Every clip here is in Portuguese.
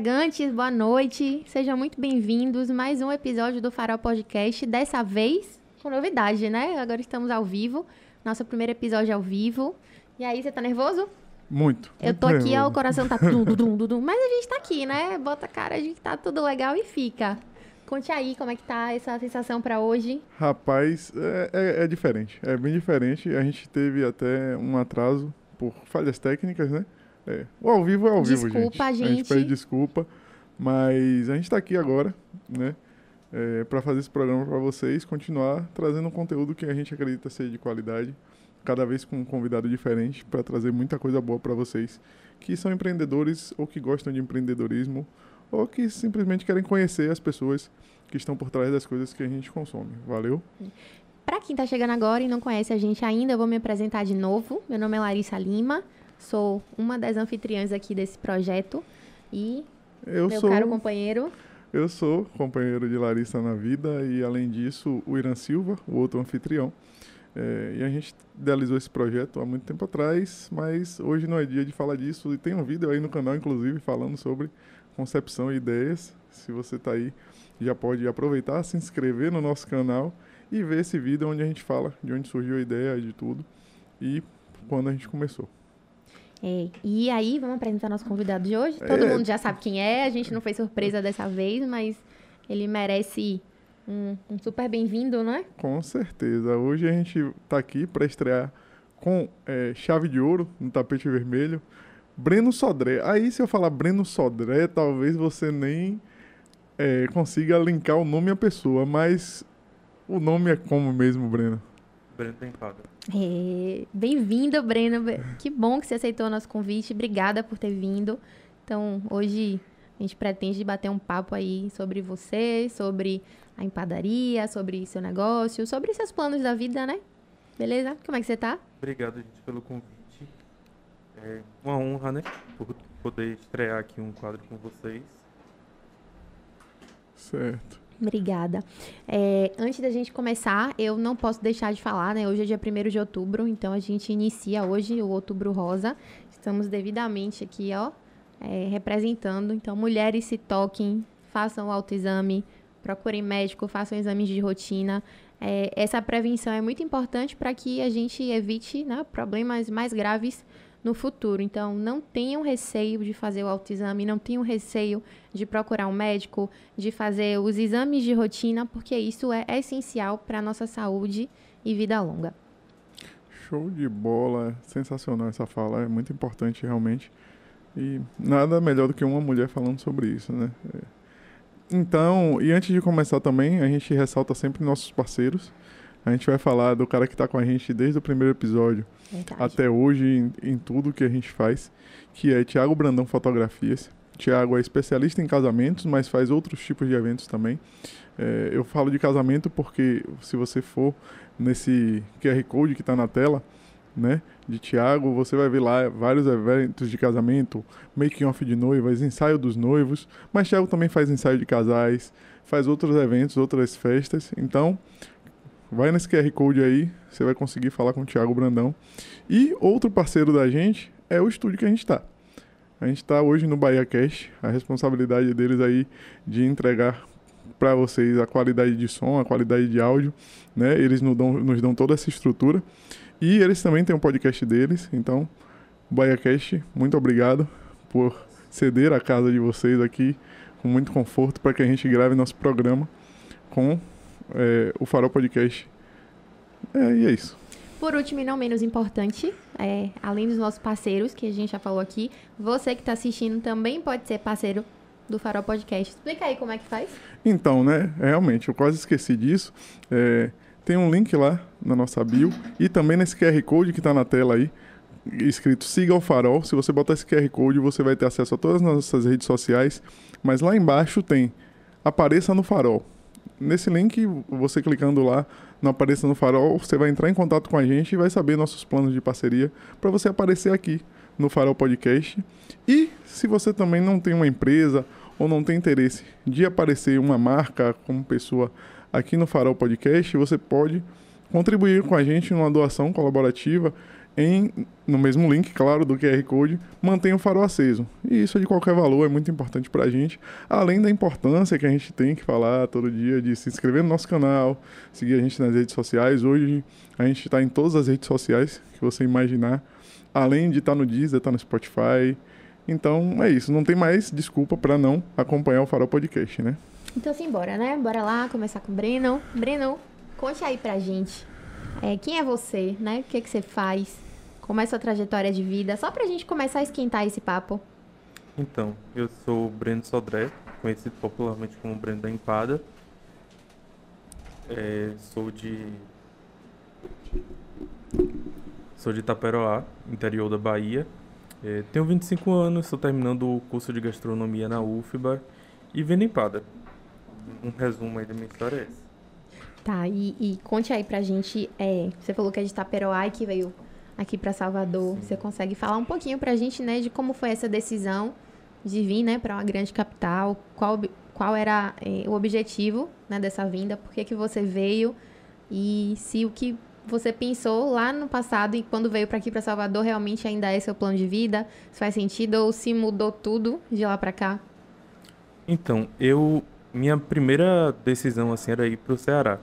navegantes, boa noite. Sejam muito bem-vindos. Mais um episódio do Farol Podcast. Dessa vez com novidade, né? Agora estamos ao vivo. Nosso primeiro episódio ao vivo. E aí, você tá nervoso? Muito. Eu tô aqui, ó, o coração tá dum, dum, dum, dum, mas a gente tá aqui, né? Bota a cara de que tá tudo legal e fica. Conte aí como é que tá essa sensação para hoje. Rapaz, é, é, é, diferente. É bem diferente. A gente teve até um atraso por falhas técnicas, né? É. O ao vivo é ao desculpa, vivo, gente. Desculpa, gente. A gente pede desculpa. Mas a gente está aqui agora, né? É, para fazer esse programa para vocês, continuar trazendo um conteúdo que a gente acredita ser de qualidade, cada vez com um convidado diferente, para trazer muita coisa boa para vocês que são empreendedores ou que gostam de empreendedorismo ou que simplesmente querem conhecer as pessoas que estão por trás das coisas que a gente consome. Valeu? Para quem está chegando agora e não conhece a gente ainda, eu vou me apresentar de novo. Meu nome é Larissa Lima, sou uma das anfitriãs aqui desse projeto e eu meu sou... caro companheiro. Eu sou companheiro de Larissa na vida e, além disso, o Irã Silva, o outro anfitrião. É, e a gente idealizou esse projeto há muito tempo atrás, mas hoje não é dia de falar disso. E tem um vídeo aí no canal, inclusive, falando sobre concepção e ideias. Se você está aí, já pode aproveitar, se inscrever no nosso canal e ver esse vídeo onde a gente fala de onde surgiu a ideia de tudo e quando a gente começou. É, e aí, vamos apresentar nosso convidado de hoje. Todo é. mundo já sabe quem é, a gente não fez surpresa dessa vez, mas ele merece um, um super bem-vindo, não é? Com certeza. Hoje a gente está aqui para estrear com é, chave de ouro no tapete vermelho. Breno Sodré. Aí, se eu falar Breno Sodré, talvez você nem é, consiga linkar o nome à pessoa, mas o nome é como mesmo, Breno? Breno Tempado. É, Bem-vindo, Breno. Que bom que você aceitou o nosso convite. Obrigada por ter vindo. Então, hoje a gente pretende bater um papo aí sobre você, sobre a empadaria, sobre seu negócio, sobre seus planos da vida, né? Beleza? Como é que você tá? Obrigado, gente, pelo convite. É uma honra, né? Por poder estrear aqui um quadro com vocês. Certo. Obrigada. É, antes da gente começar, eu não posso deixar de falar, né? Hoje é dia 1 de outubro, então a gente inicia hoje o Outubro Rosa. Estamos devidamente aqui, ó, é, representando. Então, mulheres se toquem, façam o autoexame, procurem médico, façam exames de rotina. É, essa prevenção é muito importante para que a gente evite né, problemas mais graves no futuro. Então, não tenham receio de fazer o autoexame, não tenham receio de procurar um médico, de fazer os exames de rotina, porque isso é essencial para a nossa saúde e vida longa. Show de bola, sensacional essa fala, é muito importante realmente. E nada melhor do que uma mulher falando sobre isso, né? É. Então, e antes de começar também, a gente ressalta sempre nossos parceiros. A gente vai falar do cara que está com a gente desde o primeiro episódio Verdade. até hoje em, em, tudo que a gente faz, que é Tiago Brandão Fotografias. Tiago é especialista em casamentos, mas faz outros tipos de eventos também. É, eu falo de casamento porque se você for nesse QR Code que está na tela, né, de Tiago, você vai ver lá vários eventos de casamento, making off de noivas, ensaio dos noivos, mas Tiago também faz ensaio de casais, faz outros eventos, outras festas. Então, Vai nesse QR Code aí, você vai conseguir falar com o Thiago Brandão. E outro parceiro da gente é o estúdio que a gente está. A gente está hoje no Bahia Cash, a responsabilidade deles aí de entregar para vocês a qualidade de som, a qualidade de áudio, né? Eles nos dão, nos dão toda essa estrutura. E eles também têm um podcast deles, então, Bahia Cash, muito obrigado por ceder a casa de vocês aqui com muito conforto para que a gente grave nosso programa com é, o Farol Podcast. É, e é isso. Por último e não menos importante, é, além dos nossos parceiros, que a gente já falou aqui, você que está assistindo também pode ser parceiro do Farol Podcast. Explica aí como é que faz. Então, né, realmente, eu quase esqueci disso. É, tem um link lá na nossa bio e também nesse QR Code que está na tela aí, escrito Siga o Farol. Se você botar esse QR Code, você vai ter acesso a todas as nossas redes sociais. Mas lá embaixo tem Apareça no Farol. Nesse link, você clicando lá no Apareça no Farol, você vai entrar em contato com a gente e vai saber nossos planos de parceria para você aparecer aqui no Farol Podcast. E se você também não tem uma empresa ou não tem interesse de aparecer uma marca como pessoa aqui no Farol Podcast, você pode contribuir com a gente numa doação colaborativa em, no mesmo link, claro, do QR Code, mantenha o farol aceso. E isso de qualquer valor é muito importante para a gente, além da importância que a gente tem que falar todo dia de se inscrever no nosso canal, seguir a gente nas redes sociais. Hoje a gente está em todas as redes sociais que você imaginar, além de estar tá no Deezer, estar tá no Spotify. Então é isso, não tem mais desculpa para não acompanhar o Farol Podcast, né? Então assim, bora, né? Bora lá começar com o Breno. Breno, conte aí pra gente é, quem é você, né? O que, é que você faz? Como é a sua trajetória de vida? Só pra gente começar a esquentar esse papo. Então, eu sou o Breno Sodré, conhecido popularmente como Breno da Empada. É, sou de. Sou de Itaperoá, interior da Bahia. É, tenho 25 anos, estou terminando o curso de gastronomia na UFBA e vendo empada. Um resumo aí da minha história é essa. Tá, e, e, conte aí pra gente, é, você falou que é de Taperoá e que veio aqui para Salvador. Sim. Você consegue falar um pouquinho pra gente, né, de como foi essa decisão de vir, né, para uma grande capital? Qual, qual era é, o objetivo, né, dessa vinda? Por que que você veio? E se o que você pensou lá no passado e quando veio para aqui para Salvador realmente ainda é seu plano de vida? Se faz sentido ou se mudou tudo de lá para cá? Então, eu minha primeira decisão assim era ir para o Ceará.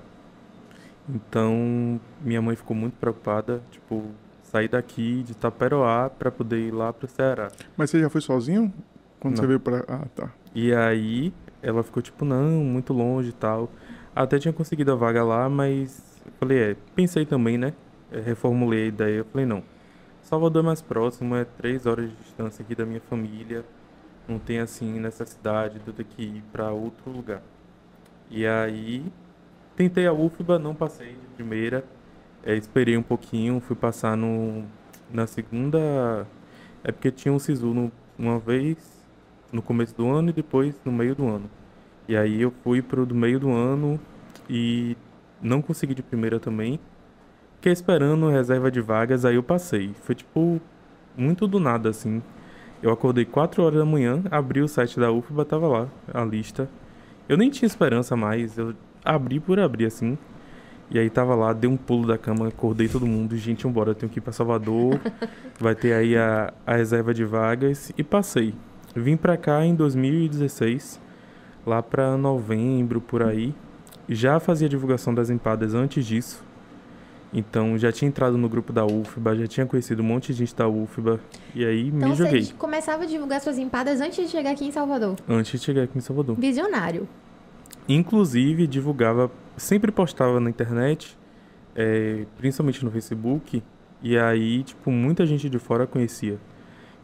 Então, minha mãe ficou muito preocupada, tipo, sair daqui de Taperoá para poder ir lá pro Ceará. Mas você já foi sozinho quando não. você veio para Ah, tá. E aí ela ficou tipo, não, muito longe e tal. Até tinha conseguido a vaga lá, mas falei, é, pensei também, né? Eu reformulei a ideia, eu falei, não. Salvador é mais próximo, é três horas de distância aqui da minha família. Não tem assim necessidade de eu ter que ir para outro lugar. E aí Tentei a UFBA, não passei de primeira. É, esperei um pouquinho, fui passar no, na segunda. É porque tinha um SISU no, uma vez no começo do ano e depois no meio do ano. E aí eu fui pro do meio do ano e não consegui de primeira também. Fiquei esperando reserva de vagas, aí eu passei. Foi tipo muito do nada assim. Eu acordei 4 horas da manhã, abri o site da UFBA, tava lá a lista. Eu nem tinha esperança mais, eu abri por abrir, assim. E aí tava lá, dei um pulo da cama, acordei todo mundo, gente, embora, eu tenho que ir pra Salvador, vai ter aí a, a reserva de vagas, e passei. Vim pra cá em 2016, lá pra novembro, por aí. Já fazia divulgação das empadas antes disso, então já tinha entrado no grupo da UFBA, já tinha conhecido um monte de gente da UFBA, e aí então, me joguei. Então você começava a divulgar suas empadas antes de chegar aqui em Salvador? Antes de chegar aqui em Salvador. Visionário. Inclusive, divulgava, sempre postava na internet, é, principalmente no Facebook, e aí, tipo, muita gente de fora conhecia.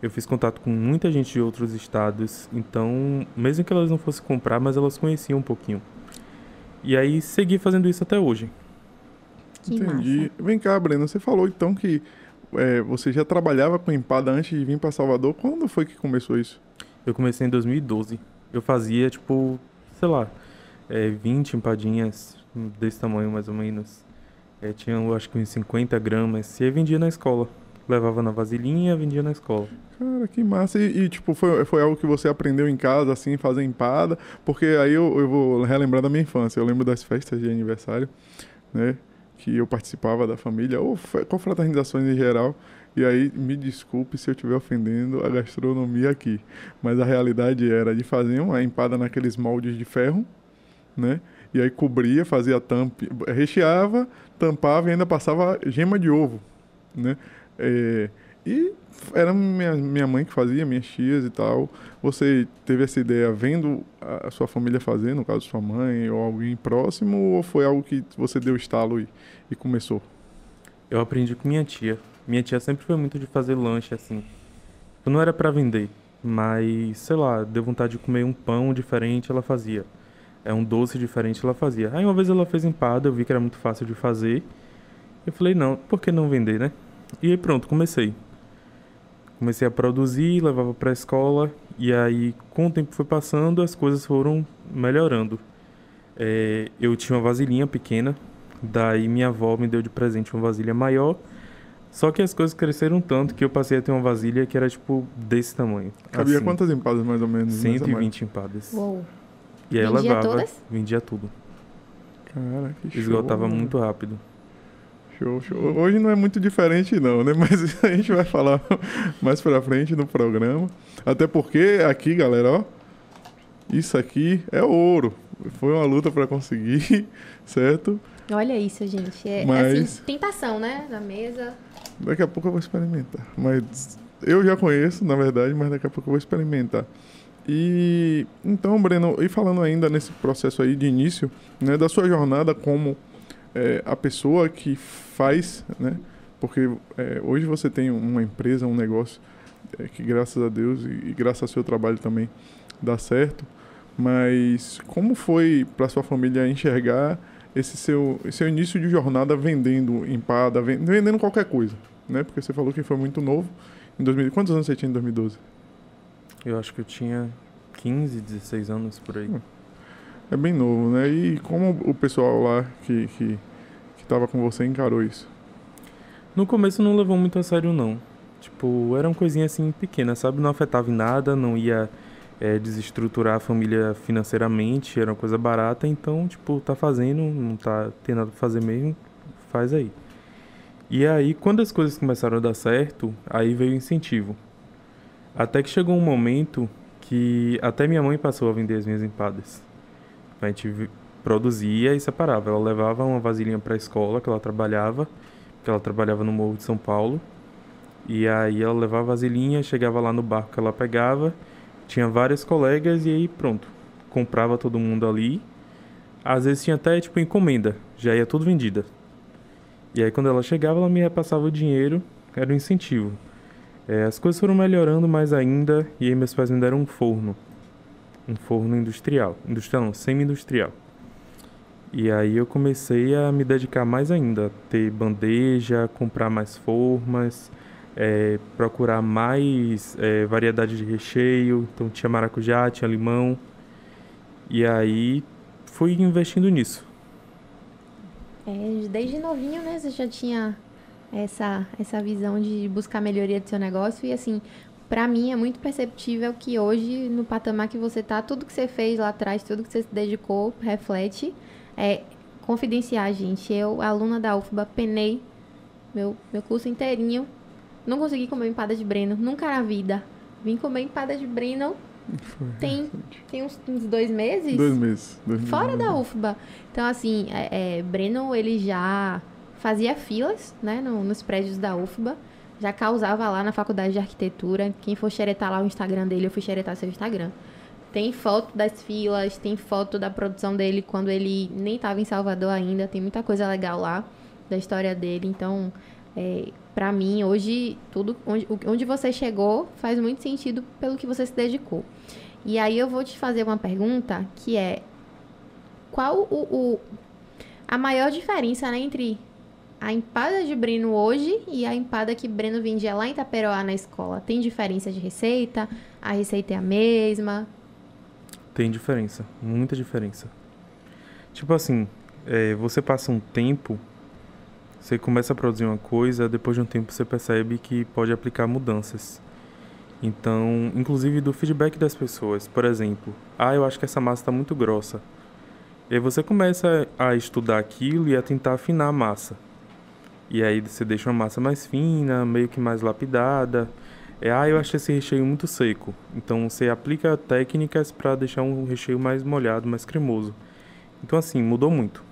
Eu fiz contato com muita gente de outros estados, então, mesmo que elas não fossem comprar, mas elas conheciam um pouquinho. E aí, segui fazendo isso até hoje. Que Entendi. Massa. Vem cá, Breno, você falou então que é, você já trabalhava com empada antes de vir para Salvador. Quando foi que começou isso? Eu comecei em 2012. Eu fazia, tipo, sei lá, é, 20 empadinhas desse tamanho mais ou menos. É, tinha, acho que uns 50 gramas. E vendia na escola. Levava na vasilhinha, vendia na escola. Cara, que massa. E, e, tipo, foi, foi algo que você aprendeu em casa, assim, fazer empada? Porque aí eu, eu vou relembrar da minha infância. Eu lembro das festas de aniversário, né? Que eu participava da família, ou confraternizações em geral. E aí, me desculpe se eu estiver ofendendo a gastronomia aqui. Mas a realidade era de fazer uma empada naqueles moldes de ferro, né? E aí cobria, fazia tampa, recheava, tampava e ainda passava gema de ovo, né? É, e era minha, minha mãe que fazia, minhas tias e tal. Você teve essa ideia vendo a sua família fazer, no caso sua mãe ou alguém próximo, ou foi algo que você deu estalo e, e começou? Eu aprendi com minha tia. Minha tia sempre foi muito de fazer lanche assim. Não era para vender, mas sei lá, deu vontade de comer um pão diferente, ela fazia é um doce diferente ela fazia. Aí uma vez ela fez empada, eu vi que era muito fácil de fazer. Eu falei, não, por que não vender, né? E aí pronto, comecei. Comecei a produzir, levava para a escola e aí com o tempo foi passando, as coisas foram melhorando. É, eu tinha uma vasilhinha pequena, daí minha avó me deu de presente uma vasilha maior. Só que as coisas cresceram tanto que eu passei a ter uma vasilha que era tipo desse tamanho. Cabia assim, quantas empadas mais ou menos? 120 empadas. Uou. E aí vendia levava, todas? vendia tudo. Cara, que Esgotava muito rápido. Show, show. Hoje não é muito diferente não, né? Mas a gente vai falar mais pra frente no programa. Até porque aqui, galera, ó, isso aqui é ouro. Foi uma luta para conseguir, certo? Olha isso, gente. É, Mas- assim, tentação, né? Na mesa. Daqui a pouco eu vou experimentar. Mas eu já conheço, na verdade, mas daqui a pouco eu vou experimentar. E então, Breno, e falando ainda nesse processo aí de início, né, da sua jornada como é, a pessoa que faz, né? Porque é, hoje você tem uma empresa, um negócio é, que graças a Deus e, e graças ao seu trabalho também dá certo. Mas como foi para sua família enxergar esse seu, seu início de jornada vendendo empada, ven- vendendo qualquer coisa, né? Porque você falou que foi muito novo. Em 2000, quantos anos você tinha em 2012? Eu acho que eu tinha 15, 16 anos por aí. É bem novo, né? E como o pessoal lá que que que tava com você encarou isso? No começo não levou muito a sério, não. Tipo, era uma coisinha assim pequena, sabe? Não afetava em nada, não ia eh, desestruturar a família financeiramente, era uma coisa barata, então, tipo, tá fazendo, não tá tendo nada pra fazer mesmo, faz aí. E aí, quando as coisas começaram a dar certo, aí veio o incentivo. Até que chegou um momento que até minha mãe passou a vender as minhas empadas. A gente produzia e separava. Ela levava uma vasilhinha pra escola que ela trabalhava, que ela trabalhava no Morro de São Paulo. E aí ela levava a vasilhinha, chegava lá no barco que ela pegava, tinha vários colegas e aí pronto. Comprava todo mundo ali. Às vezes tinha até tipo encomenda, já ia tudo vendida. E aí quando ela chegava, ela me repassava o dinheiro, era um incentivo. É, as coisas foram melhorando mais ainda e aí meus pais me deram um forno. Um forno industrial. Industrial não, semi-industrial. E aí eu comecei a me dedicar mais ainda, ter bandeja, comprar mais formas, é, procurar mais é, variedade de recheio. Então tinha maracujá, tinha limão. E aí fui investindo nisso. É, desde novinho, né? Você já tinha essa, essa visão de buscar melhoria do seu negócio. E assim, pra mim é muito perceptível que hoje, no patamar que você tá, tudo que você fez lá atrás, tudo que você se dedicou, reflete. É confidenciar, gente. Eu, aluna da UFBA, penei meu, meu curso inteirinho. Não consegui comer empada de Breno, nunca na vida. Vim comer empada de Breno Foi tem, tem uns, uns dois meses. dois meses. Dois meses. Fora da UFBA. Então, assim, é, é, Breno, ele já fazia filas, né, no- nos prédios da UFBA. Já causava lá na faculdade de arquitetura. Quem for xeretar lá o Instagram dele, eu fui xeretar seu Instagram. Tem foto das filas, tem foto da produção dele quando ele nem estava em Salvador ainda. Tem muita coisa legal lá da história dele. Então, é, para mim, hoje, tudo onde, onde você chegou faz muito sentido pelo que você se dedicou. E aí eu vou te fazer uma pergunta que é qual o, o- a maior diferença né, entre a empada de Breno hoje e a empada que Breno vendia lá em Itaperoá na escola? Tem diferença de receita? A receita é a mesma? Tem diferença, muita diferença. Tipo assim, é, você passa um tempo, você começa a produzir uma coisa, depois de um tempo você percebe que pode aplicar mudanças. Então, inclusive do feedback das pessoas, por exemplo, ah, eu acho que essa massa está muito grossa. E aí você começa a estudar aquilo e a tentar afinar a massa. E aí você deixa uma massa mais fina, meio que mais lapidada. É, ah, eu achei esse recheio muito seco. Então você aplica técnicas para deixar um recheio mais molhado, mais cremoso. Então assim, mudou muito.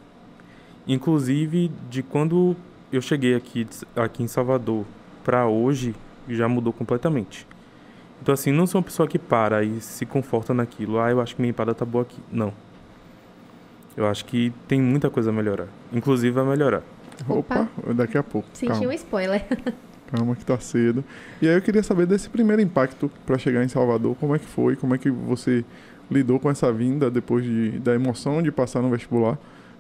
Inclusive de quando eu cheguei aqui, aqui em Salvador para hoje, já mudou completamente. Então assim, não sou uma pessoa que para e se conforta naquilo. Ah, eu acho que minha empada tá boa aqui. Não. Eu acho que tem muita coisa a melhorar. Inclusive vai melhorar. Opa, daqui a pouco. Senti calma. um spoiler. Calma que tá cedo. E aí eu queria saber desse primeiro impacto para chegar em Salvador, como é que foi, como é que você lidou com essa vinda depois de, da emoção de passar no vestibular,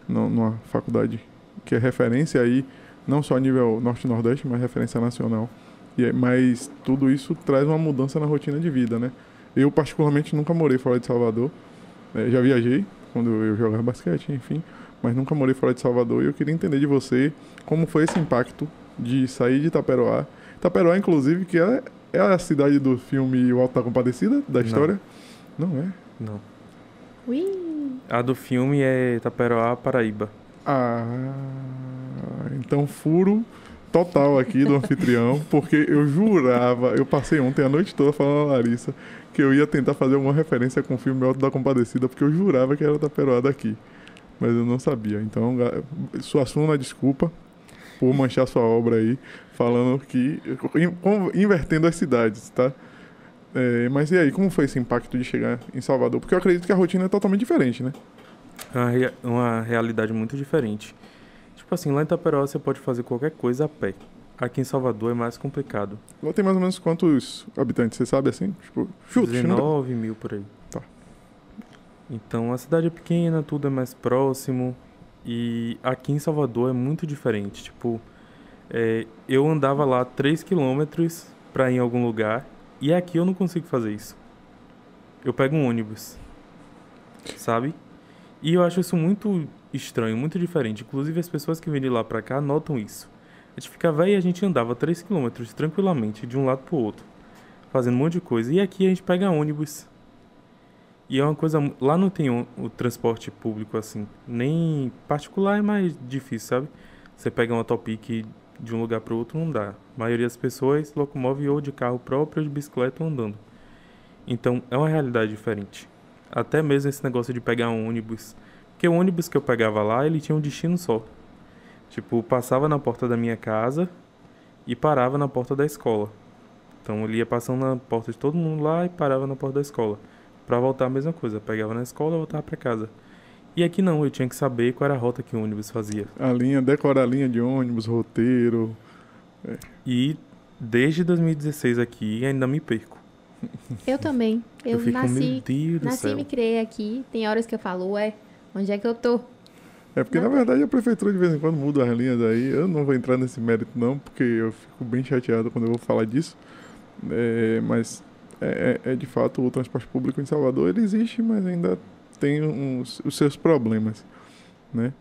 no- numa faculdade que é referência aí, não só a nível norte e nordeste, mas referência nacional. E é- mas tudo isso traz uma mudança na rotina de vida, né? Eu particularmente nunca morei fora de Salvador, É, já viajei quando eu jogava basquete, enfim, mas nunca morei fora de Salvador e eu queria entender de você como foi esse impacto de sair de Itaperoá. Itaperoá, inclusive, que é, é a cidade do filme O Alto da Compadecida, da Não. história? Não é? Não. Ui, A do filme é Itaperoá, Paraíba. Ah, Então, furo total aqui do anfitrião, porque eu jurava, eu passei ontem a noite toda falando a Larissa que eu ia tentar fazer alguma referência com o filme Alto da Compadecida, porque eu jurava que era Taperoá daqui. Mas eu não sabia. Então, sua Suassuna, desculpa por manchar sua obra aí, falando que. invertendo as cidades, tá? É, mas e aí, como foi esse impacto de chegar em Salvador? Porque eu acredito que a rotina é totalmente diferente, né? Uma, uma realidade muito diferente. Tipo assim, lá em Itaperó você pode fazer qualquer coisa a pé. Aqui em Salvador é mais complicado. Lá tem mais ou menos quantos habitantes, você sabe assim? Tipo, chute, 19 mil por aí. Então a cidade é pequena, tudo é mais próximo. E aqui em Salvador é muito diferente. Tipo, é, eu andava lá 3 quilômetros pra ir em algum lugar. E aqui eu não consigo fazer isso. Eu pego um ônibus. Sabe? E eu acho isso muito estranho, muito diferente. Inclusive as pessoas que vêm de lá pra cá notam isso. A gente ficava aí e a gente andava 3 km tranquilamente, de um lado pro outro, fazendo um monte de coisa. E aqui a gente pega ônibus. E é uma coisa. Lá não tem o, o transporte público assim. Nem particular é mais difícil, sabe? Você pega uma Topic de um lugar para outro, não dá. A maioria das pessoas locomove ou de carro próprio ou de bicicleta ou andando. Então é uma realidade diferente. Até mesmo esse negócio de pegar um ônibus. Porque o ônibus que eu pegava lá, ele tinha um destino só. Tipo, passava na porta da minha casa e parava na porta da escola. Então ele ia passando na porta de todo mundo lá e parava na porta da escola. Para voltar a mesma coisa, pegava na escola e voltava para casa. E aqui não, eu tinha que saber qual era a rota que o ônibus fazia. A linha, decorar a linha de ônibus, roteiro. É. E desde 2016 aqui ainda me perco. Eu também. Eu, eu fico, nasci, nasci e me criei aqui. Tem horas que eu falo, ué, onde é que eu tô? É porque, na verdade, a prefeitura de vez em quando muda as linhas aí. Eu não vou entrar nesse mérito, não, porque eu fico bem chateado quando eu vou falar disso. É, mas, é, é, é, de fato, o transporte público em Salvador, ele existe, mas ainda tem uns, os seus problemas, né?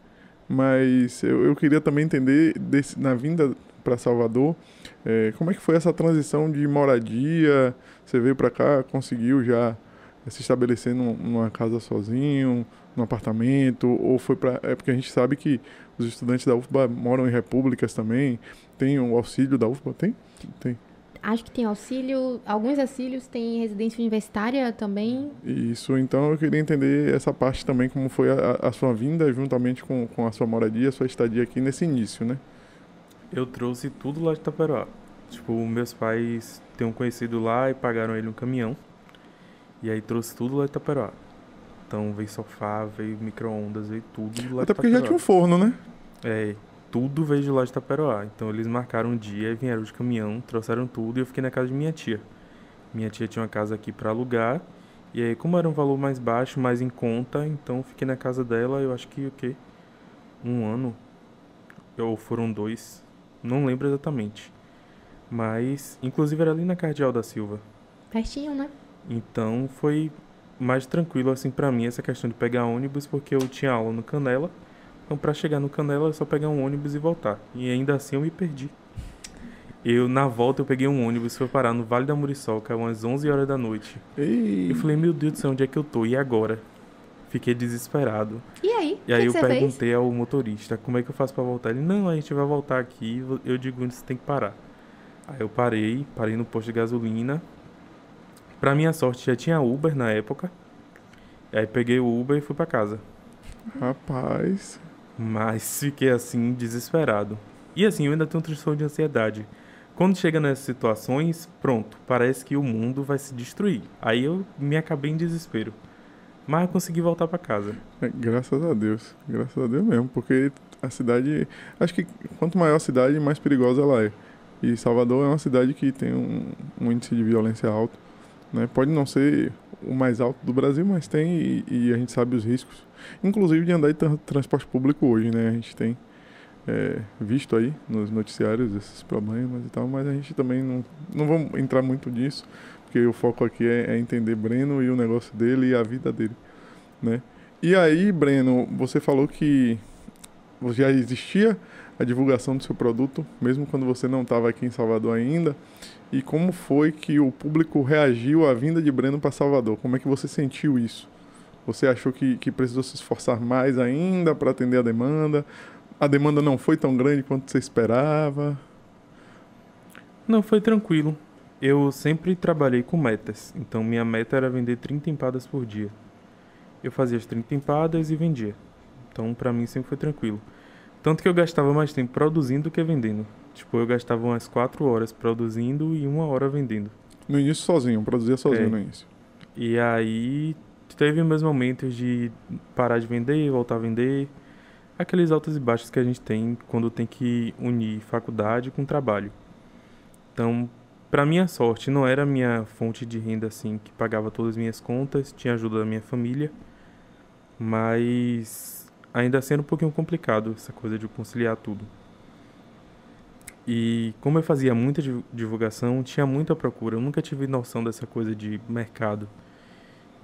Mas eu, eu queria também entender, desse, na vinda para Salvador, é, como é que foi essa transição de moradia? Você veio para cá, conseguiu já se estabelecer numa casa sozinho? no apartamento, ou foi para. É porque a gente sabe que os estudantes da UFBA moram em repúblicas também. Tem o auxílio da UFBA? Tem? Tem. Acho que tem auxílio, alguns auxílios têm residência universitária também. Isso, então eu queria entender essa parte também, como foi a, a sua vinda juntamente com, com a sua moradia, a sua estadia aqui nesse início, né? Eu trouxe tudo lá de Itaperoá. Tipo, meus pais têm um conhecido lá e pagaram ele um caminhão. E aí trouxe tudo lá de Itaperoá. Então veio sofá, veio micro-ondas, veio tudo lá Até porque já tinha um forno, né? É, tudo veio de lá de Taperoá. Então eles marcaram um dia, vieram de caminhão, trouxeram tudo e eu fiquei na casa de minha tia. Minha tia tinha uma casa aqui para alugar. E aí, como era um valor mais baixo, mais em conta, então fiquei na casa dela, eu acho que o quê? Um ano. Ou foram dois. Não lembro exatamente. Mas, inclusive era ali na Cardeal da Silva. Pertinho, né? Então foi mais tranquilo assim para mim essa questão de pegar ônibus, porque eu tinha aula no Canela. Então para chegar no Canela é só pegar um ônibus e voltar. E ainda assim eu me perdi. Eu na volta eu peguei um ônibus, foi parar no Vale da Muriçoca, umas 11 horas da noite. Ei. Eu falei: "Meu Deus do céu, onde é que eu tô? E agora?" Fiquei desesperado. E aí? E aí que eu que perguntei fez? ao motorista: "Como é que eu faço para voltar?" Ele: "Não, a gente vai voltar aqui". Eu digo: "Você tem que parar". Aí eu parei, parei no posto de gasolina. Pra minha sorte já tinha Uber na época. Aí peguei o Uber e fui para casa. Rapaz. Mas fiquei assim, desesperado. E assim, eu ainda tenho um transtorno de ansiedade. Quando chega nessas situações, pronto, parece que o mundo vai se destruir. Aí eu me acabei em desespero. Mas eu consegui voltar para casa. É, graças a Deus. Graças a Deus mesmo. Porque a cidade. Acho que quanto maior a cidade, mais perigosa ela é. E Salvador é uma cidade que tem um, um índice de violência alto. Né? Pode não ser o mais alto do Brasil, mas tem e, e, a gente sabe os riscos, inclusive de andar de tra transporte público hoje, né? A gente tem é, visto aí nos noticiários esses problemas e tal, mas a gente também não, não vamos entrar muito nisso, porque o foco aqui é, é entender Breno e o negócio dele e a vida dele, né? E aí, Breno, você falou que já existia a divulgação do seu produto, mesmo quando você não estava aqui em Salvador ainda. E como foi que o público reagiu à vinda de Breno para Salvador? Como é que você sentiu isso? Você achou que, que precisou se esforçar mais ainda para atender a demanda? A demanda não foi tão grande quanto você esperava? Não, foi tranquilo. Eu sempre trabalhei com metas, então minha meta era vender 30 empadas por dia. Eu fazia as 30 empadas e vendia. Então para mim sempre foi tranquilo. Tanto que eu gastava mais tempo produzindo do que vendendo. Tipo, eu gastava umas 4 horas produzindo e uma hora vendendo. No início sozinho, produzia sozinho É. no início. E aí teve meus momentos de parar de vender, voltar a vender. Aqueles altos e baixos que a gente tem quando tem que unir faculdade com trabalho. Então, para minha sorte, não era minha fonte de renda assim que pagava todas as minhas contas, tinha ajuda da minha família, mas ainda era um pouquinho complicado essa coisa de conciliar tudo. E como eu fazia muita divu- divulgação, tinha muita procura. Eu nunca tive noção dessa coisa de mercado,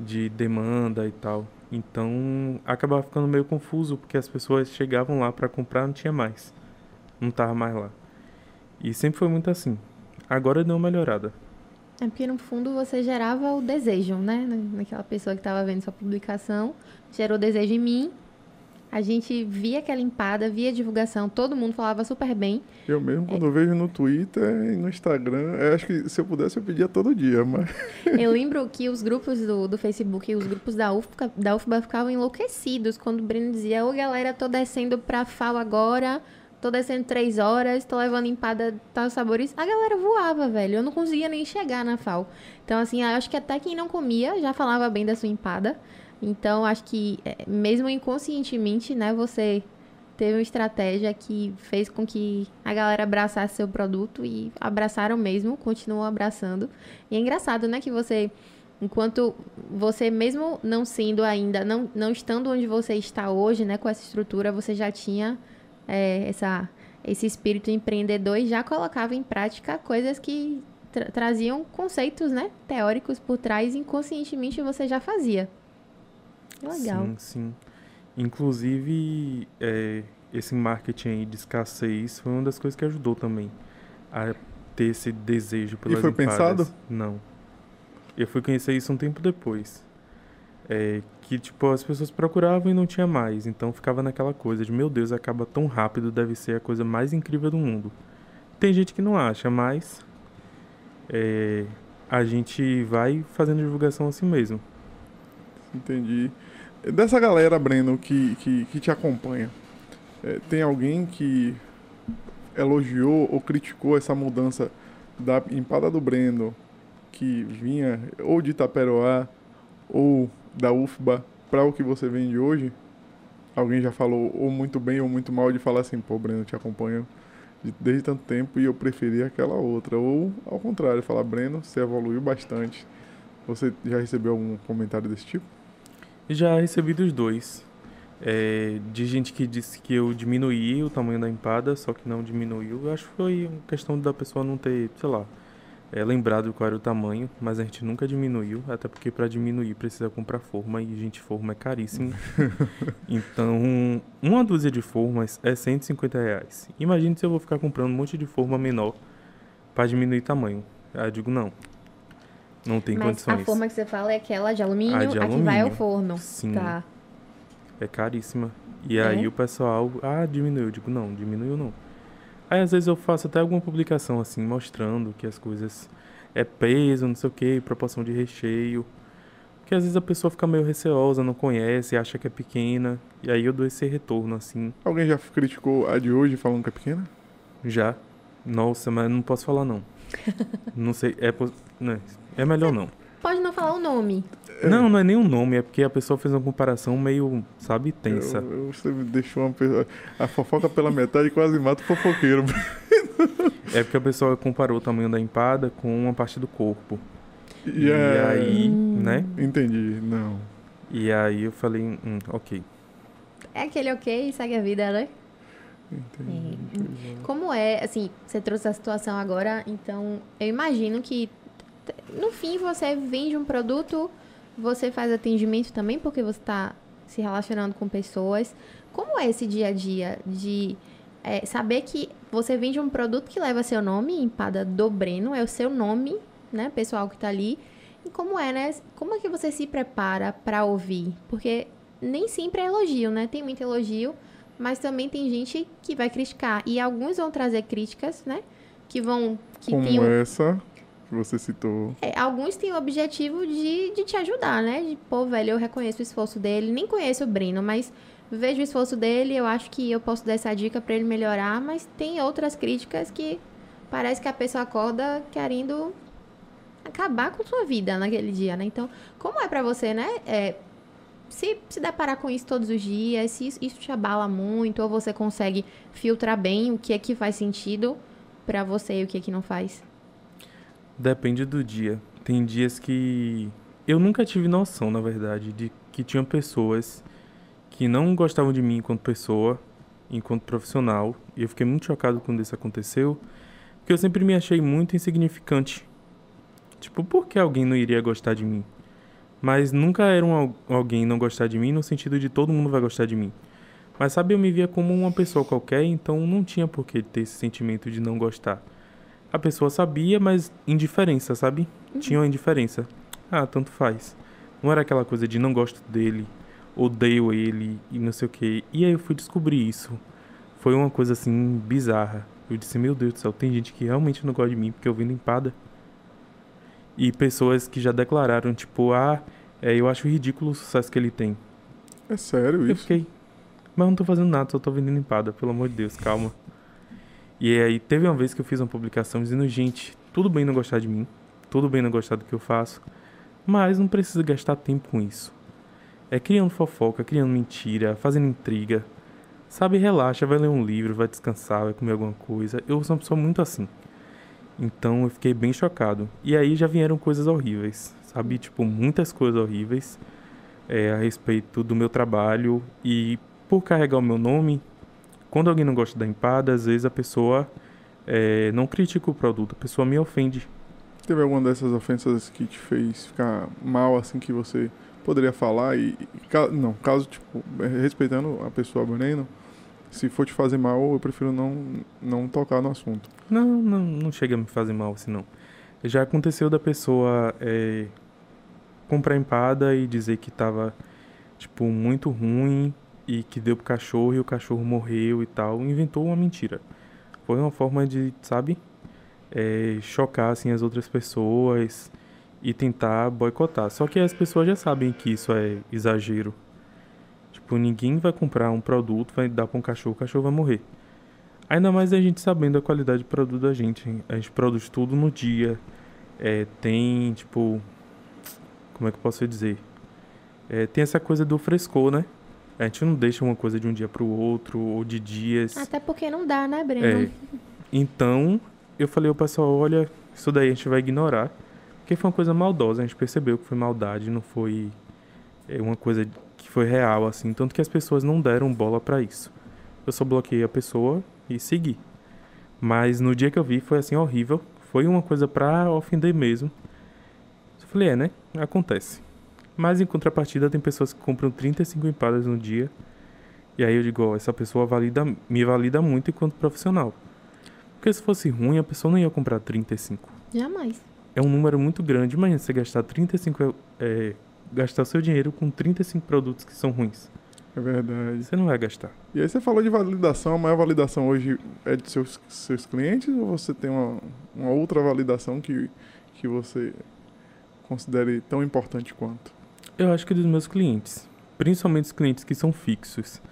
de demanda e tal. Então acabava ficando meio confuso porque as pessoas chegavam lá para comprar, não tinha mais. Não tava mais lá. E sempre foi muito assim. Agora deu uma melhorada. É porque no fundo você gerava o desejo, né? Na- Naquela pessoa que estava vendo sua publicação, gerou desejo em mim. A gente via aquela empada, via a divulgação, todo mundo falava super bem. Eu mesmo, quando eu vejo no Twitter e no Instagram, eu acho que se eu pudesse eu pedia todo dia, mas Eu lembro que os grupos do, do Facebook e os grupos da UFBA, da UFBA ficavam enlouquecidos quando o Breno dizia: Ô galera, tô descendo pra FAO agora, tô descendo três horas, tô levando empada tal sabores. A galera voava, velho. Eu não conseguia nem chegar na FAO. Então, assim, eu acho que até quem não comia já falava bem da sua empada. Então, acho que, é, mesmo inconscientemente, né, você teve uma estratégia que fez com que a galera abraçasse seu produto e abraçaram mesmo, continuam abraçando. E é engraçado, né, que você, enquanto você mesmo não sendo ainda, não, não estando onde você está hoje, né, com essa estrutura, você já tinha é, essa, esse espírito empreendedor e já colocava em prática coisas que tra- traziam conceitos, né, teóricos por trás, inconscientemente você já fazia. Legal. Sim, sim. Inclusive, é, esse marketing aí de escassez foi uma das coisas que ajudou também a ter esse desejo pelas foi empadas. pensado? Não. Eu fui conhecer isso um tempo depois. É, que, tipo, as pessoas procuravam e não tinha mais. Então ficava naquela coisa de, meu Deus, acaba tão rápido, deve ser a coisa mais incrível do mundo. Tem gente que não acha, mas é, a gente vai fazendo divulgação assim mesmo. entendi. Dessa galera, Breno, que, que, que te acompanha, é, tem alguém que elogiou ou criticou essa mudança da empada do Breno, que vinha ou de Itaperoá ou da UFBA, para o que você vende hoje? Alguém já falou ou muito bem ou muito mal de falar assim, pô, Breno, te acompanho de- desde tanto tempo e eu preferi aquela outra. Ou ao contrário, falar, Breno, você evoluiu bastante. Você já recebeu algum comentário desse tipo? Já recebi dos dois. É, de gente que disse que eu diminuí o tamanho da empada, só que não diminuiu. Eu acho que foi uma questão da pessoa não ter, sei lá, é, lembrado qual era o tamanho, mas a gente nunca diminuiu, até porque para diminuir precisa comprar forma e, gente, forma é caríssimo. então, uma dúzia de formas é 150 reais. Imagine se eu vou ficar comprando um monte de forma menor para diminuir tamanho. Aí eu digo, não. Não tem Mas condições. a forma que você fala é aquela de alumínio, A de a que vai ao alumínio. forno. Sim. Tá. É caríssima. E É? aí o pessoal, ah, diminuiu. Eu digo, não, diminuiu não. Aí às vezes eu faço até alguma publicação assim, mostrando que as coisas é peso, não sei o que, proporção de recheio. Porque às vezes a pessoa fica meio receosa, não conhece, acha que é pequena. E aí eu dou esse retorno assim, Alguém já criticou a de hoje falando que é pequena? já. Nossa, mas não posso falar não. não sei, é, né, é melhor não. Pode não falar o nome. Não, não é nem um nome, é porque a pessoa fez uma comparação meio, sabe, tensa. Eu- eu- você me deixou uma pessoa. A fofoca pela metade quase mata o fofoqueiro. É porque a pessoa comparou o tamanho da empada com uma parte do corpo. E, E é- aí, Hum. né? Entendi, não. E aí eu falei, hum, ok. É aquele ok, segue a vida, né? Entendi. Como é, assim, você trouxe a situação agora, então eu imagino que no fim você vende um produto, você faz atendimento também, porque você está se relacionando com pessoas. Como é esse dia a dia de é, saber que você vende um produto que leva seu nome, empada do Breno, é o seu nome, né, pessoal que tá ali. E como é, né? Como é que você se prepara para ouvir? Porque nem sempre é elogio, né? Tem muito elogio, mas também tem gente que vai criticar. E alguns vão trazer críticas, né? Que vão. Que Como tem um- essa que você citou. é, alguns têm o objetivo de, de te ajudar, né? De, pô, velho, eu reconheço o esforço dele. Nem conheço o Breno, mas vejo o esforço dele. Eu acho que eu posso dar essa dica pra ele melhorar. Mas tem outras críticas que parece que a pessoa acorda querendo acabar com sua vida naquele dia, né? Então, como é pra você, né? É, se, se deparar com isso todos os dias, se isso, isso te abala muito, ou você consegue filtrar bem o que é que faz sentido pra você e o que é que não faz. Depende do dia. Tem dias que eu nunca tive noção, na verdade, de que tinham pessoas que não gostavam de mim enquanto pessoa, enquanto profissional, e eu fiquei muito chocado quando isso aconteceu, porque eu sempre me achei muito insignificante. Tipo, por que alguém não iria gostar de mim? Mas nunca era um, al- alguém não gostar de mim no sentido de todo mundo vai gostar de mim. Mas sabe, eu me via como uma pessoa qualquer, então não tinha por que ter esse sentimento de não gostar. A pessoa sabia, mas indiferença, sabe? Tinha uma indiferença. Ah, tanto faz. Não era aquela coisa de não gosto dele, odeio ele e não sei o que. E aí eu fui descobrir isso. Foi uma coisa assim bizarra. Eu disse, meu Deus do céu, tem gente que realmente não gosta de mim porque eu vim empada. E pessoas que já declararam, tipo, ah, é, eu acho ridículo o sucesso que ele tem. É sério Eu isso? fiquei, mas eu não tô fazendo nada, só tô vendendo empada, pelo amor de Deus, calma. E aí teve uma vez que eu fiz uma publicação dizendo, gente, tudo bem não gostar de mim, tudo bem não gostar do que eu faço, mas não precisa gastar tempo com isso. É criando fofoca, criando mentira, fazendo intriga. Sabe, relaxa, vai ler um livro, vai descansar, vai comer alguma coisa. Eu sou uma pessoa muito assim. Então eu fiquei bem chocado. E aí já vieram coisas horríveis, sabe? Tipo, muitas coisas horríveis é, a respeito do meu trabalho. E por carregar o meu nome, quando alguém não gosta da empada, às vezes a pessoa é, não critica o produto, a pessoa me ofende. Teve alguma dessas ofensas que te fez ficar mal, assim, que você poderia falar e... não, caso, tipo, eh, respeitando a pessoa Breno, se for te fazer mal, eu prefiro não, não tocar no assunto. Não, não, não chega a me fazer mal assim, não. Já aconteceu da pessoa é, comprar empada e dizer que tava, tipo, muito ruim e que deu pro cachorro e o cachorro morreu e tal. Inventou uma mentira. Foi uma forma de, sabe, é, chocar, assim, as outras pessoas e tentar boicotar. Só que as pessoas já sabem que isso é exagero. Tipo, ninguém vai comprar um produto, vai dar pra um cachorro, o cachorro vai morrer. Ainda mais a gente sabendo a qualidade do produto da gente. A gente produz tudo no dia. É, tem, tipo. Como é que eu posso dizer? É, tem essa coisa do frescor, né? A gente não deixa uma coisa de um dia pro outro, ou de dias. Até porque não dá, né, Breno? É. Então, eu falei ao pessoal: olha, isso daí a gente vai ignorar. Porque foi uma coisa maldosa. A gente percebeu que foi maldade, não foi é, uma coisa que foi real, assim. Tanto que as pessoas não deram bola pra isso. Eu só bloqueei a pessoa e segui. Mas no dia que eu vi foi assim horrível. Foi uma coisa pra ofender mesmo. Eu falei, é, né? Acontece. Mas em contrapartida tem pessoas que compram 35 empadas no dia. E aí eu digo, ó, essa pessoa valida, me valida muito enquanto profissional. Porque se fosse ruim, a pessoa não ia comprar 35. Jamais. É um número muito grande. Imagina você gastar 35, é, gastar seu dinheiro com 35 produtos que são ruins. É verdade. Você não vai gastar. E aí você falou de validação, a maior validação hoje é de seus, seus clientes ou você tem uma, uma outra validação que, que você considere tão importante quanto? Eu acho que dos meus clientes, principalmente os clientes que são fixos.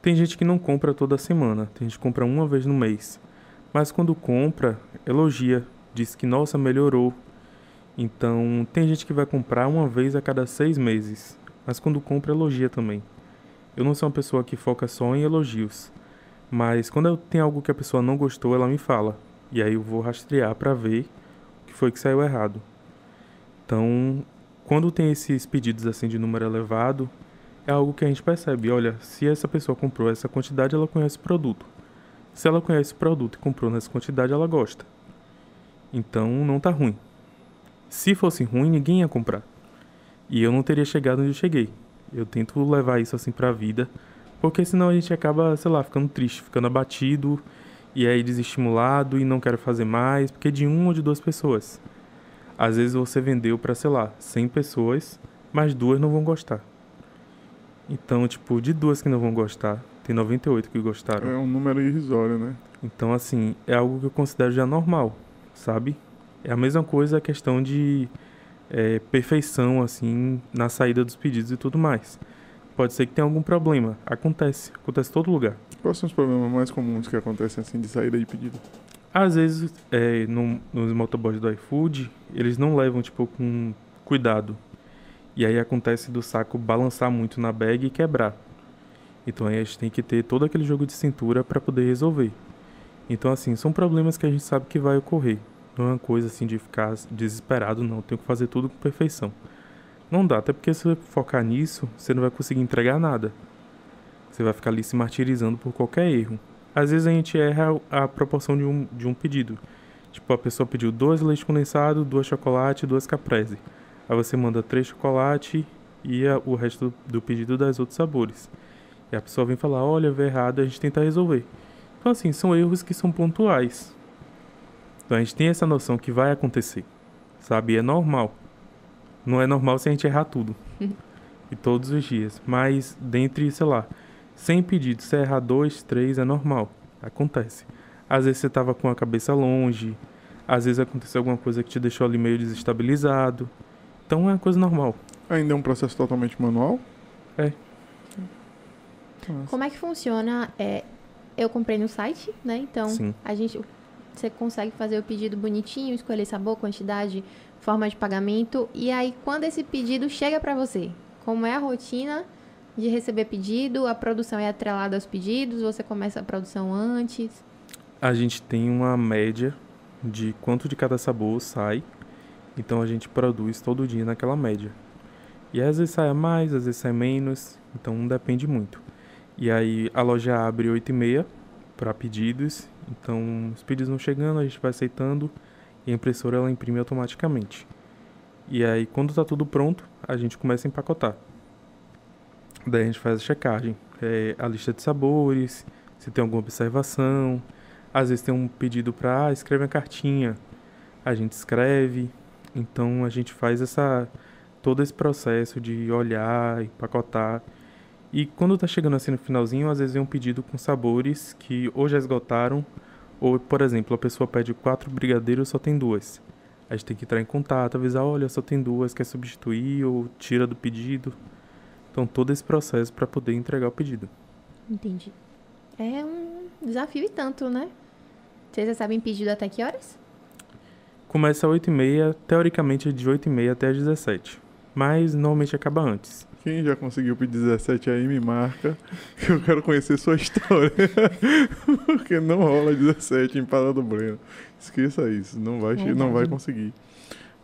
Tem gente que não compra toda semana, tem gente que compra uma vez no mês. Mas quando compra, elogia, diz que nossa, melhorou. Então, tem gente que vai comprar uma vez a cada seis meses, mas quando compra, elogia também. Eu não sou uma pessoa que foca só em elogios, mas quando eu tenho algo que a pessoa não gostou, ela me fala. E aí eu vou rastrear para ver o que foi que saiu errado. Então, quando tem esses pedidos assim de número elevado, é algo que a gente percebe. Olha, se essa pessoa comprou essa quantidade, ela conhece o produto. Se ela conhece o produto e comprou nessa quantidade, ela gosta. Então não tá ruim. Se fosse ruim, ninguém ia comprar. E eu não teria chegado onde eu cheguei. Eu tento levar isso assim pra vida, porque senão a gente acaba, sei lá, ficando triste, ficando abatido e aí desestimulado e não quero fazer mais, porque de uma ou de duas pessoas. Às vezes você vendeu para, sei lá, 100 pessoas, mas duas não vão gostar. Então, tipo, de duas que não vão gostar, tem 98 que gostaram. É um número irrisório, né? Então, assim, é algo que eu considero já normal, sabe? É a mesma coisa a questão de é, perfeição, assim, na saída dos pedidos e tudo mais. Pode ser que tenha algum problema. Acontece. Acontece em todo lugar. Quais são os problemas mais comuns que acontecem, assim, de saída de pedido? Às vezes, é, no, nos motoboys do iFood, eles não levam, tipo, com cuidado. E aí acontece do saco balançar muito na bag e quebrar. Então aí a gente tem que ter todo aquele jogo de cintura para poder resolver. Então assim, são problemas que a gente sabe que vai ocorrer. Não é uma coisa assim de ficar desesperado, não. Tem que fazer tudo com perfeição. Não dá, até porque se você focar nisso, você não vai conseguir entregar nada. Você vai ficar ali se martirizando por qualquer erro. Às vezes a gente erra a proporção de um, de um pedido. Tipo, a pessoa pediu dois leite condensado, duas chocolate, duas caprese. Aí você manda três chocolate e a, o resto do, do pedido das outros sabores. E a pessoa vem falar, olha, veio errado, a gente tenta resolver. Então, assim, são erros que são pontuais. Então, a gente tem essa noção que vai acontecer, sabe? É normal. Não é normal se a gente errar tudo. e todos os dias. Mas, dentre, sei lá, 100 pedidos, se errar dois, três, é normal. Acontece. Às vezes você tava com a cabeça longe. Às vezes aconteceu alguma coisa que te deixou ali meio desestabilizado. Então, é uma coisa normal. Ainda é um processo totalmente manual? É. Como é que funciona? É, eu comprei no site, né? Então, Sim. a gente você consegue fazer o pedido bonitinho, escolher sabor, quantidade, forma de pagamento e aí quando esse pedido chega para você, como é a rotina de receber pedido? A produção é atrelada aos pedidos? Você começa a produção antes? A gente tem uma média de quanto de cada sabor sai. Então a gente produz todo dia naquela média. E às vezes sai mais, às vezes sai menos. Então depende muito. E aí a loja abre 8 e meia para pedidos. Então os pedidos vão chegando, a gente vai aceitando e a impressora ela imprime automaticamente. E aí quando está tudo pronto, a gente começa a empacotar. Daí a gente faz a checagem, é, a lista de sabores, se tem alguma observação. Às vezes tem um pedido para ah, escreve uma cartinha, a gente escreve. Então a gente faz essa todo esse processo de olhar, empacotar. E quando tá chegando assim no finalzinho, às vezes vem um pedido com sabores que ou já esgotaram, ou, por exemplo, a pessoa pede quatro brigadeiros só tem duas. A gente tem que entrar em contato, avisar, olha, só tem duas, quer substituir ou tira do pedido. Então todo esse processo para poder entregar o pedido. Entendi. É um desafio e tanto, né? Vocês recebem pedido até que horas? Começa às 8h30, teoricamente é de 8h30 até às 17 Mas normalmente acaba antes. Quem já conseguiu pedir 17 aí me marca, que eu quero conhecer sua história. Porque não rola 17 em Parada do Breno. Esqueça isso, não vai, É não vai conseguir.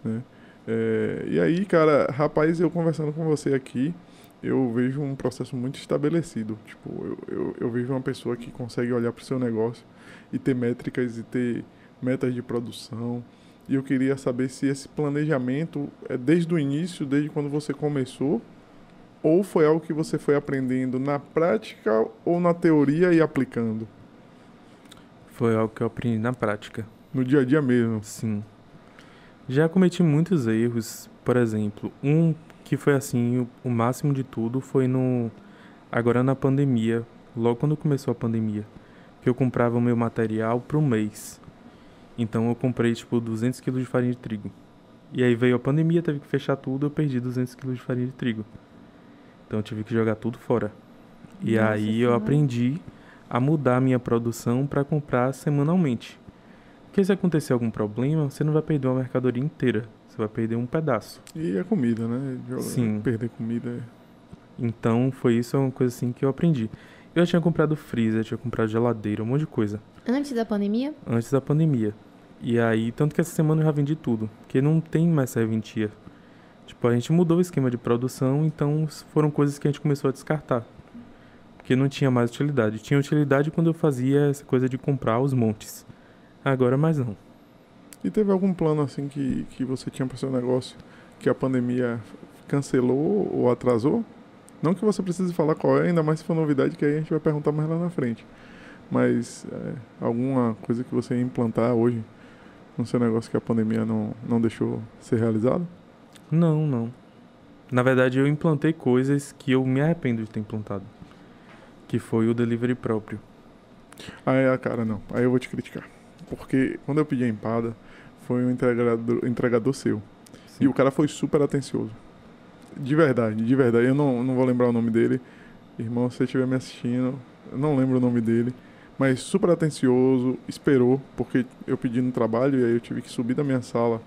né? É, e aí, cara, rapaz, eu conversando com você aqui, eu vejo um processo muito estabelecido. Tipo, eu, eu, eu vejo uma pessoa que consegue olhar para o seu negócio e ter métricas e ter metas de produção. E eu queria saber se esse planejamento é desde o início, desde quando você começou, ou foi algo que você foi aprendendo na prática ou na teoria e aplicando? Foi algo que eu aprendi na prática. No dia a dia mesmo. Sim. Já cometi muitos erros. Por exemplo, um que foi assim, o, máximo de tudo foi no. Agora na pandemia. Logo quando começou a pandemia. Que eu comprava o meu material para um mês. Então eu comprei tipo 200 kg de farinha de trigo. E aí veio a pandemia, teve que fechar tudo, eu perdi 200 kg de farinha de trigo. Então eu tive que jogar tudo fora. E Nossa aí eu Senhora. aprendi a mudar a minha produção para comprar semanalmente. Porque se acontecer algum problema, você não vai perder uma mercadoria inteira, você vai perder um pedaço. E a comida, né? Sim. Perder comida. é- Então foi isso uma coisa assim que eu aprendi. Eu já tinha comprado freezer, tinha comprado geladeira, um monte de coisa Antes da pandemia? antes da pandemia. E aí, tanto que essa semana eu já vendi tudo, porque não tem mais serventia. Tipo, a gente mudou o esquema de produção, então foram coisas que a gente começou a descartar. Porque não tinha mais utilidade. Tinha utilidade quando eu fazia essa coisa de comprar os montes. Agora mais não. E teve algum plano assim que, que você tinha para seu negócio que a pandemia cancelou ou atrasou? Não que você precise falar qual é, ainda mais se for novidade, que aí a gente vai perguntar mais lá na frente. Mas é, alguma coisa que você ia implantar hoje no seu negócio que a pandemia não, não deixou ser realizado? Não, não. Na verdade, eu implantei coisas que eu me arrependo de ter implantado. que foi o delivery próprio. Aí, ah, cara, não. Aí eu vou te criticar. Porque quando eu pedi a empada, foi um entregador, entregador seu. Sim. E o cara foi super atencioso. De verdade, de verdade. Eu não, não vou lembrar o nome dele. Irmão, se você estiver me assistindo, eu não lembro o nome dele. Mas super atencioso, esperou, porque eu pedi no trabalho e aí eu tive que subir da minha sala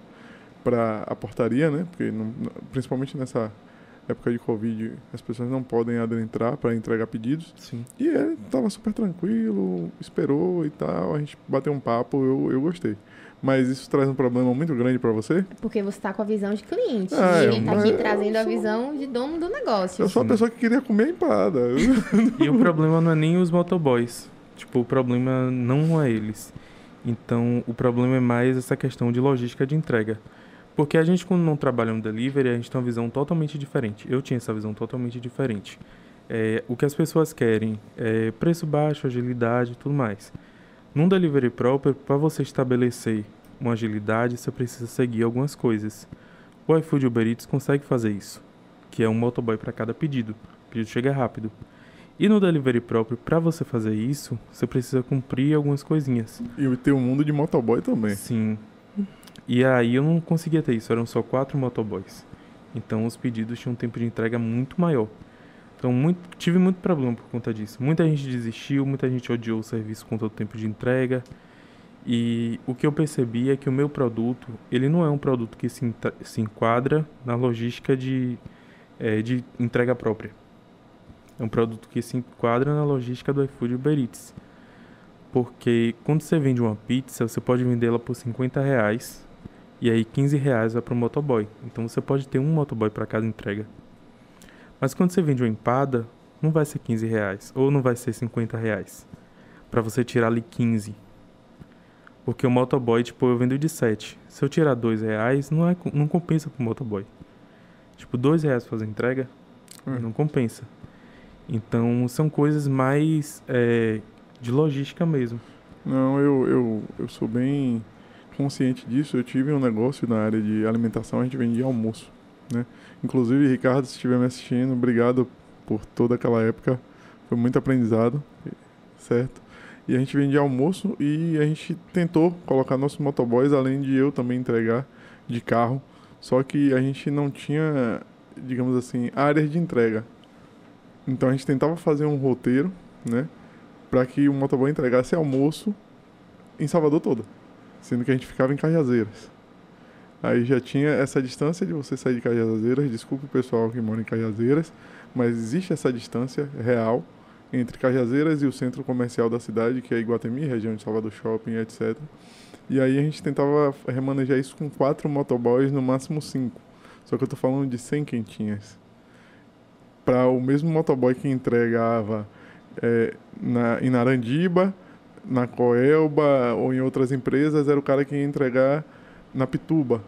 para a portaria, né? Porque não, principalmente nessa época de Covid, as pessoas não podem adentrar para entregar pedidos. Sim. E ele tava super tranquilo, esperou e tal, a gente bateu um papo, eu, eu gostei. Mas isso traz um problema muito grande para você? Porque você tá com a visão de cliente. Ah, e é, ele tá mas aqui eu trazendo a sou- visão de dono do negócio. Eu sou a pessoa que queria comer a empada. E o problema não é nem os motoboys. Tipo, o problema não é eles. Então, o problema é mais essa questão de logística de entrega. Porque a gente, quando não trabalha no delivery, a gente tem uma visão totalmente diferente. Eu tinha essa visão totalmente diferente. É, o que as pessoas querem é preço baixo, agilidade e tudo mais. Num delivery próprio, para você estabelecer uma agilidade, você precisa seguir algumas coisas. O iFood Uber Eats consegue fazer isso, que é um motoboy para cada pedido. O pedido chega rápido. E no delivery próprio, para você fazer isso, você precisa cumprir algumas coisinhas. e tem o mundo de motoboy também. Sim. E aí eu não conseguia ter isso, eram só quatro motoboys. Então os pedidos tinham um tempo de entrega muito maior. Então muito, tive muito problema por conta disso. Muita gente desistiu, muita gente odiou o serviço com todo o tempo de entrega. E o que eu percebi é que o meu produto, ele não é um produto que se, se enquadra na logística de, eh, de entrega própria. É um produto que se enquadra na logística do iFood Uber Eats. Porque quando você vende uma pizza, você pode vendê-la por 50 reais e aí 15 reais vai para o motoboy. Então você pode ter um motoboy para cada entrega. Mas quando você vende uma empada, não vai ser 15 reais ou não vai ser 50 reais para você tirar ali 15. Porque o motoboy, tipo, eu vendo de 7. Se eu tirar 2 reais, não, é, não compensa pro motoboy. Tipo, 2 reais fazer entrega, Hum. não compensa. Então, são coisas mais é, de logística mesmo. Não, eu, eu, eu sou bem consciente disso. Eu tive um negócio na área de alimentação, a gente vendia almoço, né? Inclusive, Ricardo, se estiver me assistindo, obrigado por toda aquela época. Foi muito aprendizado, certo? E a gente vendia almoço e a gente tentou colocar nossos motoboys, além de eu também entregar de carro. Só que a gente não tinha, digamos assim, áreas de entrega. Então a gente tentava fazer um roteiro, né? Para que o motoboy entregasse almoço em Salvador toda. Sendo que a gente ficava em Cajazeiras. Aí já tinha essa distância de você sair de Cajazeiras. Desculpa o pessoal que mora em Cajazeiras, mas existe essa distância real entre Cajazeiras e o centro comercial da cidade, que é Iguatemi, região de Salvador Shopping, etc. E aí a gente tentava remanejar isso com quatro motoboys, no máximo cinco. Só que eu tô falando de 100 quentinhas. Para o mesmo motoboy que entregava é, na, em Narandiba, na Coelba ou em outras empresas, era o cara que ia entregar na Pituba,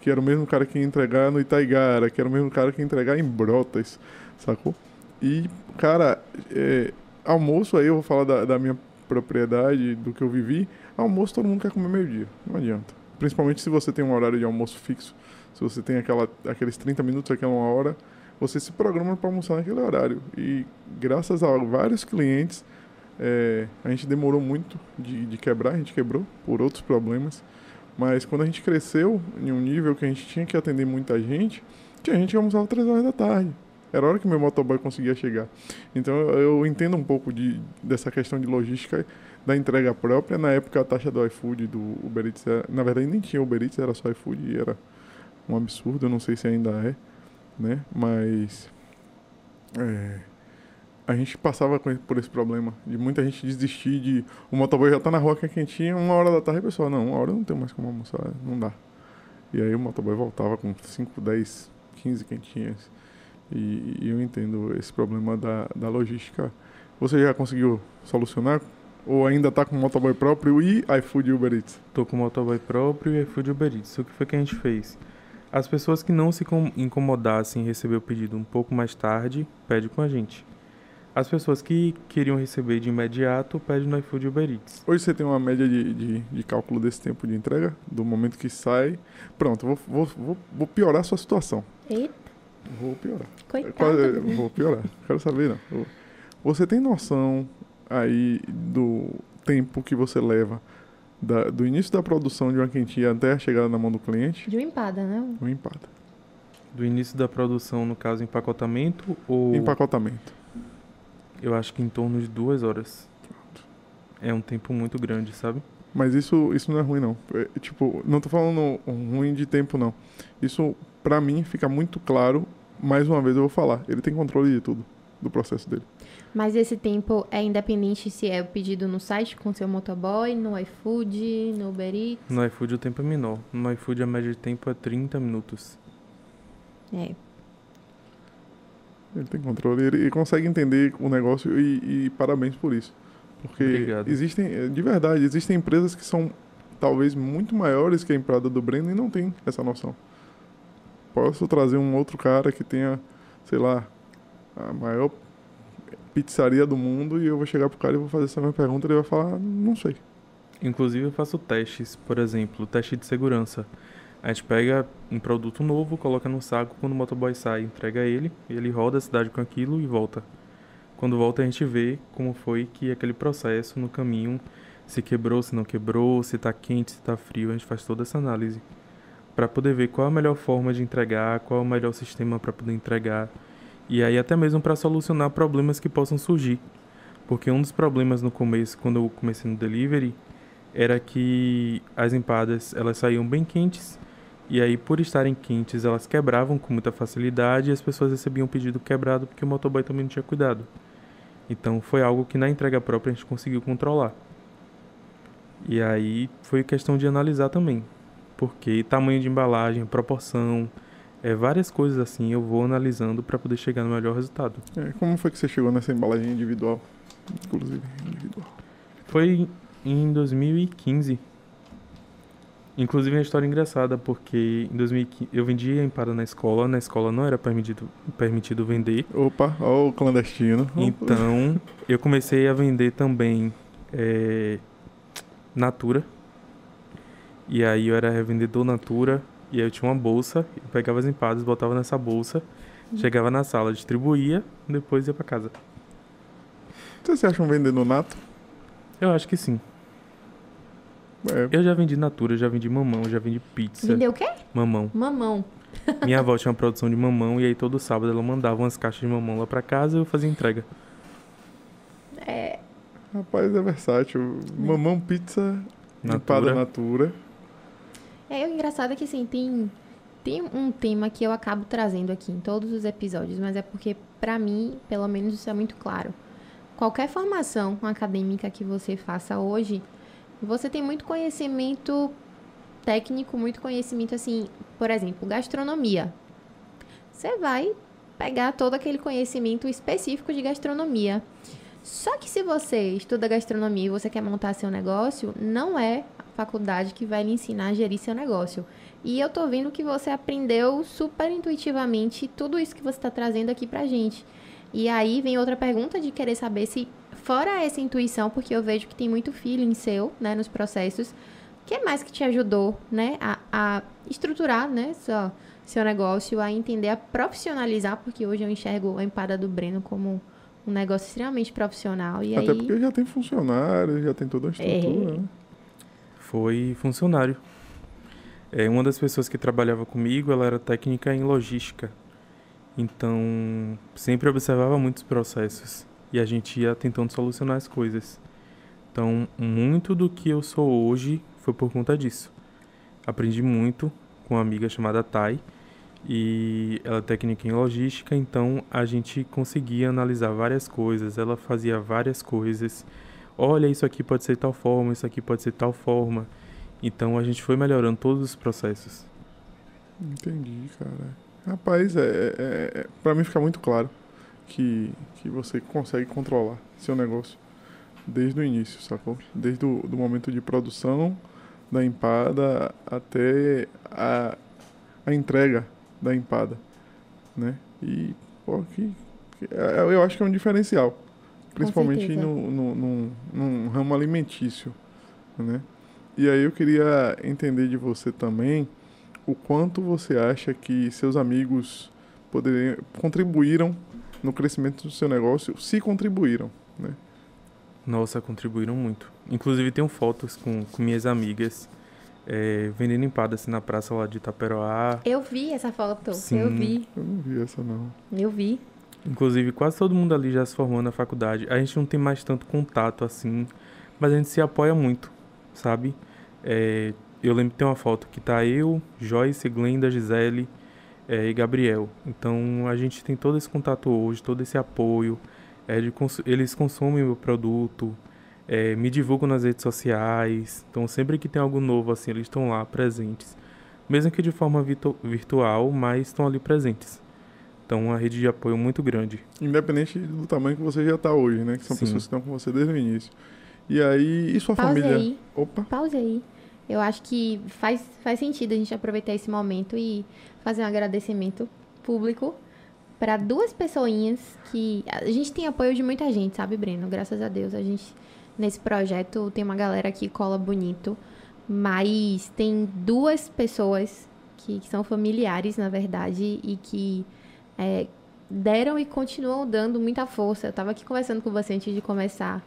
que era o mesmo cara que ia entregar no Itaigara, que era o mesmo cara que ia entregar em Brotas, sacou? E, cara, é, almoço aí eu vou falar da, da minha propriedade, do que eu vivi. Almoço todo mundo quer comer meio-dia, não adianta. Principalmente se você tem um horário de almoço fixo, se você tem aquela, aqueles 30 minutos, aquela uma hora, você se programa para almoçar naquele horário. E graças a vários clientes, é, a gente demorou muito de, de quebrar, a gente quebrou por outros problemas. Mas quando a gente cresceu em um nível que a gente tinha que atender muita gente, tinha gente que almoçava 3 horas da tarde. Era a hora que meu motoboy conseguia chegar. Então eu, entendo um pouco de, dessa questão de logística da entrega própria. Na época a taxa do iFood do Uber Eats, era, na verdade nem tinha Uber Eats, era só iFood e era um absurdo, eu não sei se ainda é, né? Mas é, a gente passava por esse problema de muita gente desistir de o motoboy já tá na rua que é quentinha, uma hora da tarde a pessoa, não, uma hora não tenho mais como almoçar, não dá. E aí o motoboy voltava com 5, 10, 15 quentinhas. E, e eu entendo esse problema da, da logística. Você já conseguiu solucionar? Ou ainda tá com motoboy próprio e iFood Uber Eats? Tô com o motoboy próprio e iFood Uber Eats. O que foi que a gente fez? As pessoas que não se com- incomodassem em receber o pedido um pouco mais tarde, pede com a gente. As pessoas que queriam receber de imediato, pede no iFood e Uber Eats. Hoje você tem uma média de, de, de cálculo desse tempo de entrega, do momento que sai. Pronto, vou, vou, vou, vou piorar a sua situação. Eita, Vou piorar. coitado. Quase- vou piorar. Quero saber, não. Você tem noção aí do tempo que você leva da- do início da produção de uma quentinha até a chegada na mão do cliente? De uma empada, né? Uma empada. Do início da produção, no caso, empacotamento ou. Empacotamento. Eu acho que em torno de duas horas. É um tempo muito grande, sabe? Mas isso, isso não é ruim, não. É, tipo, não tô falando ruim de tempo, não. Isso, pra mim, fica muito claro. Mais uma vez eu vou falar. Ele tem controle de tudo, do processo dele. Mas esse tempo é independente se é o pedido no site com seu motoboy, no iFood, no Uber Eats. No iFood o tempo é menor. No iFood a média de tempo é 30 minutos. É. Ele tem controle, ele, ele consegue entender o negócio e, e parabéns por isso. Porque Obrigado. existem, de verdade, existem empresas que são talvez muito maiores que a empresa do Breno e não tem essa noção. Posso trazer um outro cara que tenha, sei lá, a maior pizzaria do mundo e eu vou chegar pro cara e vou fazer essa mesma pergunta e ele vai falar, não sei. Inclusive eu faço testes, por exemplo, teste de segurança. A gente pega um produto novo, coloca no saco, quando o motoboy sai, entrega ele, ele roda a cidade com aquilo e volta. Quando volta a gente vê como foi que aquele processo no caminho se quebrou, se não quebrou, se tá quente, se tá frio, a gente faz toda essa análise para poder ver qual a melhor forma de entregar, qual o melhor sistema para poder entregar e aí até mesmo para solucionar problemas que possam surgir. Porque um dos problemas no começo, quando eu comecei no delivery, era que as empadas elas saíam bem quentes e aí por estarem quentes elas quebravam com muita facilidade e as pessoas recebiam o pedido quebrado porque o motoboy também não tinha cuidado. Então foi algo que na entrega própria a gente conseguiu controlar. E aí foi questão de analisar também, porque tamanho de embalagem, proporção, é, várias coisas assim eu vou analisando para poder chegar no melhor resultado. É, como foi que você chegou nessa embalagem individual? Inclusive, individual. Foi em 2015. Inclusive, é uma história engraçada, porque em 2015 eu vendia empada na escola, na escola não era permitido, permitido vender. Opa, ó o clandestino. Então, eu comecei a vender também é, Natura. E aí eu era revendedor Natura, e aí eu tinha uma bolsa, eu pegava as empadas, botava nessa bolsa, chegava na sala, distribuía, depois ia para casa. Você se acha um vendedor nato? Eu acho que sim. É, Eu já vendi Natura, já vendi mamão, já vendi pizza. Vendeu o quê? Mamão. Mamão. Minha avó tinha uma produção de mamão e aí todo sábado ela mandava umas caixas de mamão lá pra casa e eu fazia entrega. rapaz, é versátil. Mamão, pizza, empada Natura. natura. É, o engraçado é que assim, tem, tem um tema que eu acabo trazendo aqui em todos os episódios, mas é porque, pra mim, pelo menos isso é muito claro. Qualquer formação acadêmica que você faça hoje, você tem muito conhecimento técnico, muito conhecimento assim, por exemplo, gastronomia. Você vai pegar todo aquele conhecimento específico de gastronomia. Só que se você estuda gastronomia e você quer montar seu negócio, não é a faculdade que vai lhe ensinar a gerir seu negócio. E eu tô vendo que você aprendeu super intuitivamente tudo isso que você está trazendo aqui pra gente. E aí vem outra pergunta de querer saber se, fora essa intuição, porque eu vejo que tem muito feeling seu, né, nos processos, o que mais que te ajudou, né, a, a estruturar, né, seu, seu negócio, a entender, a profissionalizar, porque hoje eu enxergo a empada do Breno como um negócio extremamente profissional. E Até aí, porque já tem funcionário, já tem toda a estrutura. É. né? Foi funcionário. É, uma das pessoas que trabalhava comigo, ela era técnica em logística. Então, sempre observava muitos processos e a gente ia tentando solucionar as coisas. Então, muito do que eu sou hoje foi por conta disso. Aprendi muito com uma amiga chamada Thay e ela é técnica em logística, então a gente conseguia analisar várias coisas, ela fazia várias coisas. Olha, isso aqui pode ser tal forma, isso aqui pode ser tal forma. Então a gente foi melhorando todos os processos. Entendi, cara. Rapaz, é, é, é, pra mim fica muito claro que, que você consegue controlar seu negócio desde o início, sacou? Desde o do momento de produção da empada até a, a entrega da empada, né? E, pô, que, que- é- eu acho que é um diferencial, principalmente no, no, no, num ramo alimentício, né? E aí eu queria entender de você também o quanto você acha que seus amigos poderiam, contribuíram no crescimento do seu negócio, se contribuíram, né? Nossa, contribuíram muito. Inclusive, tenho fotos com, com minhas amigas é, vendendo empada assim na praça lá de Itaperoá. Eu vi essa foto, Sim. eu vi, Eu não vi essa, não. eu vi. Inclusive, quase todo mundo ali já se formou na faculdade. A gente não tem mais tanto contato assim, mas a gente se apoia muito, sabe? É, eu lembro que tem uma foto que tá eu, Joyce, Glenda, Gisele é, e Gabriel. Então a gente tem todo esse contato hoje, todo esse apoio. É, de cons- eles consomem meu produto, é, me divulgam nas redes sociais. Então sempre que tem algo novo assim, eles estão lá presentes. Mesmo que de forma virtu- virtual, mas estão ali presentes. Então uma rede de apoio muito grande. Independente do tamanho que você já está hoje, né? Que são Sim. pessoas que estão com você desde o início. E aí, e sua Pause família? aí, Opa, pause aí. Eu acho que faz, faz sentido a gente aproveitar esse momento e fazer um agradecimento público para duas pessoinhas que a gente tem apoio de muita gente, sabe, Breno? Graças a Deus a gente nesse projeto tem uma galera que cola bonito, mas tem duas pessoas que, que são familiares, na verdade, e que é, deram e continuam dando muita força. Eu tava aqui conversando com você antes de começar.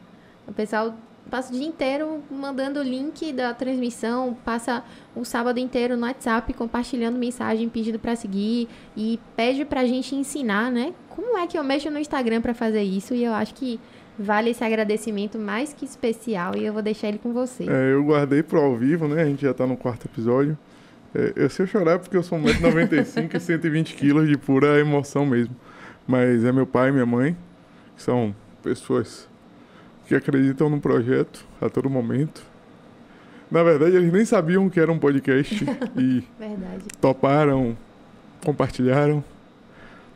O pessoal passa o dia inteiro mandando o link da transmissão, passa o sábado inteiro no WhatsApp compartilhando mensagem, pedindo pra seguir e pede pra gente ensinar, né? Como é que eu mexo no Instagram pra fazer isso? E eu acho que vale esse agradecimento mais que especial e eu vou deixar ele com você. é, eu guardei pro ao vivo, né? A gente já tá no quarto episódio. É, eu sei chorar porque eu sou 1,95m e 120kg de pura emoção mesmo. Mas é meu pai e minha mãe, que são pessoas que acreditam no projeto a todo momento. Na verdade, eles nem sabiam que era um podcast e Verdade. toparam, compartilharam.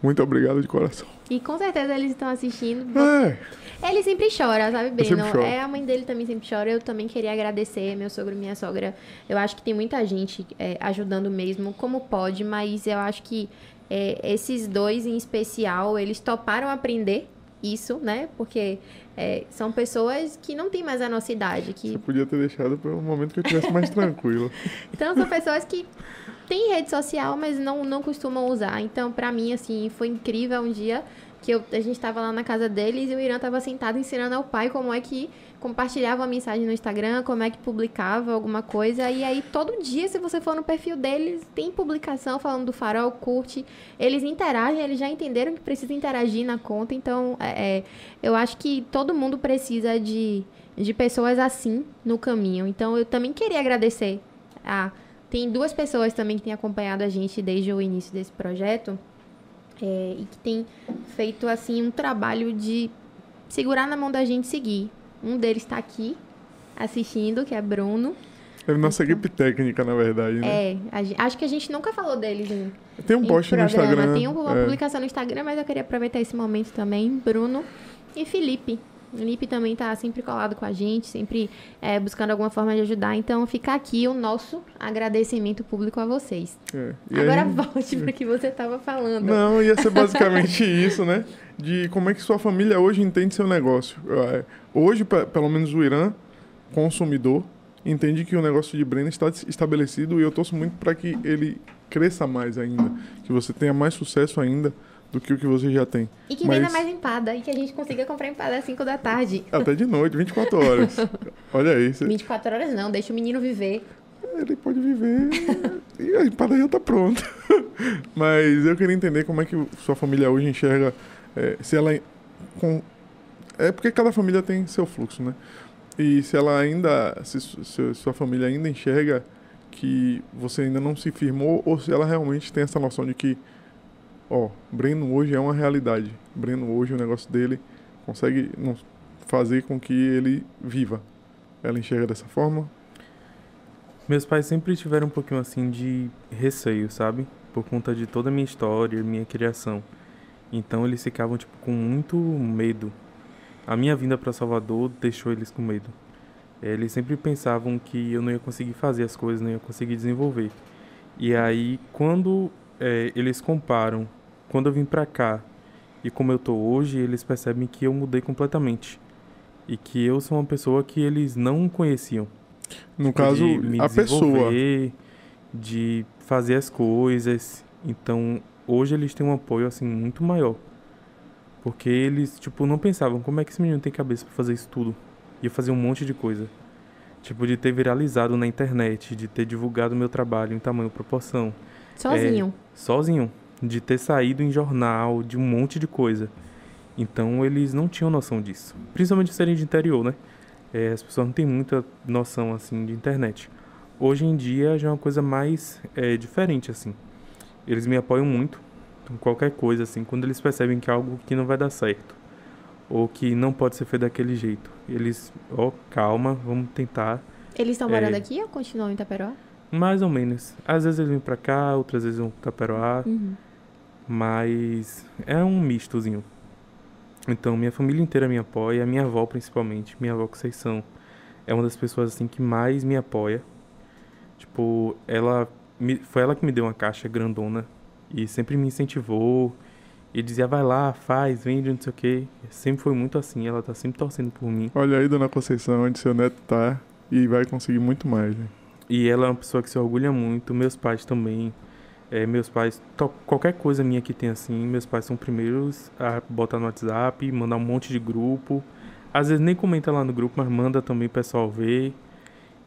Muito obrigado de coração. E com certeza eles estão assistindo. É, Ele sempre chora, sabe, Breno? É, a mãe dele também sempre chora. Eu também queria agradecer, meu sogro e minha sogra. Eu acho que tem muita gente é, ajudando mesmo, como pode, mas eu acho que é, esses dois em especial, eles toparam aprender isso, né? Porque é, são pessoas que não têm mais a nossa idade, que você podia ter deixado para um momento que eu estivesse mais tranquilo. então, são pessoas que têm rede social, mas não, não costumam usar. Então, pra mim, assim, foi incrível um dia que eu, a gente tava lá na casa deles e o Irã tava sentado ensinando ao pai como é que compartilhava a mensagem no Instagram, como é que publicava alguma coisa. E aí, todo dia, se você for no perfil deles, tem publicação falando do farol, curte. Eles interagem, eles já entenderam que precisa interagir na conta. Então, é, é, eu acho que todo mundo precisa de, de pessoas assim no caminho. Então, eu também queria agradecer a tem duas pessoas também que têm acompanhado a gente desde o início desse projeto é, e que têm feito assim um trabalho de segurar na mão da gente seguir. Um deles está aqui assistindo, que é Bruno. É nossa equipe técnica, na verdade, né? É, acho que a gente nunca falou deles em, Tem um post no. Instagram. Tem uma é. publicação no Instagram, mas eu queria aproveitar esse momento também. Bruno e Felipe. O Felipe também tá sempre colado com a gente, sempre é, buscando alguma forma de ajudar. Então fica aqui o nosso agradecimento público a vocês. É. Agora aí- volte para que você estava falando. Não, ia ser basicamente isso, né? De como é que sua família hoje entende seu negócio. É, Hoje, pe- pelo menos o Irã, consumidor, entende que o negócio de Breno está es- estabelecido e eu torço muito para que ele cresça mais ainda, que você tenha mais sucesso ainda do que o que você já tem. E que Mas- venda mais empada. E que a gente consiga comprar empada às 5 da tarde. Até de noite, 24 horas. Olha aí, você- 24 horas não, deixa o menino viver. ele pode viver e a empada já está pronta. Mas eu queria entender como é que sua família hoje enxerga, é, se ela com, é porque cada família tem seu fluxo, né? E se ela ainda, se, se sua família ainda enxerga que você ainda não se firmou ou se ela realmente tem essa noção de que, ó, Breno hoje é uma realidade. Breno hoje o negócio dele consegue fazer com que ele viva. Ela enxerga dessa forma? Meus pais sempre tiveram um pouquinho assim de receio, sabe? Por conta de toda a minha história, minha criação. Então eles ficavam tipo com muito medo. A minha vinda para Salvador deixou eles com medo. Eh, Eles sempre pensavam que eu não ia conseguir fazer as coisas, não ia conseguir desenvolver. E aí quando eh, eles comparam, quando eu vim pra cá e como eu tô hoje, eles percebem que eu mudei completamente. E que eu sou uma pessoa que eles não conheciam No tipo, caso, de me a pessoa. desenvolver, de fazer as coisas. Então, hoje eles têm um apoio assim muito maior. Porque eles, tipo, não pensavam como é que esse menino tem cabeça pra fazer isso tudo. Ia fazer um monte de coisa. Tipo, de ter viralizado na internet, de ter divulgado meu trabalho em tamanho proporção. Sozinho. Sozinho. De ter saído em jornal, de um monte de coisa. Então eles não tinham noção disso. Principalmente serem de interior, né? É, as pessoas não têm muita noção, assim, de internet. Hoje em dia já é uma coisa mais é, diferente, assim. Eles me apoiam muito em qualquer coisa, assim, quando eles percebem que é algo que não vai dar certo. Ou que não pode ser feito daquele jeito. Eles, ó, calma, vamos tentar. Eles estão morando É. aqui ou continuam em Itaperoá? Mais ou menos. Às vezes eles vêm pra cá, outras vezes vão pra Taperoá. Uhum. Mas é um mistozinho. Então, minha família inteira me apoia, minha avó principalmente, minha avó Conceição, é uma das pessoas assim que mais me apoia. Tipo, ela me- foi ela que me deu uma caixa grandona e sempre me incentivou e dizia vai lá, faz, vende, não sei o quê. Sempre foi muito assim, ela tá sempre torcendo por mim. Olha aí, dona Conceição, onde seu neto tá e vai conseguir muito mais. Né? E ela é uma pessoa que se orgulha muito, meus pais também. É, meus pais, qualquer coisa minha que tem assim, meus pais são primeiros a botar no WhatsApp, mandar um monte de grupo. Às vezes nem comenta lá no grupo, mas manda também o pessoal ver.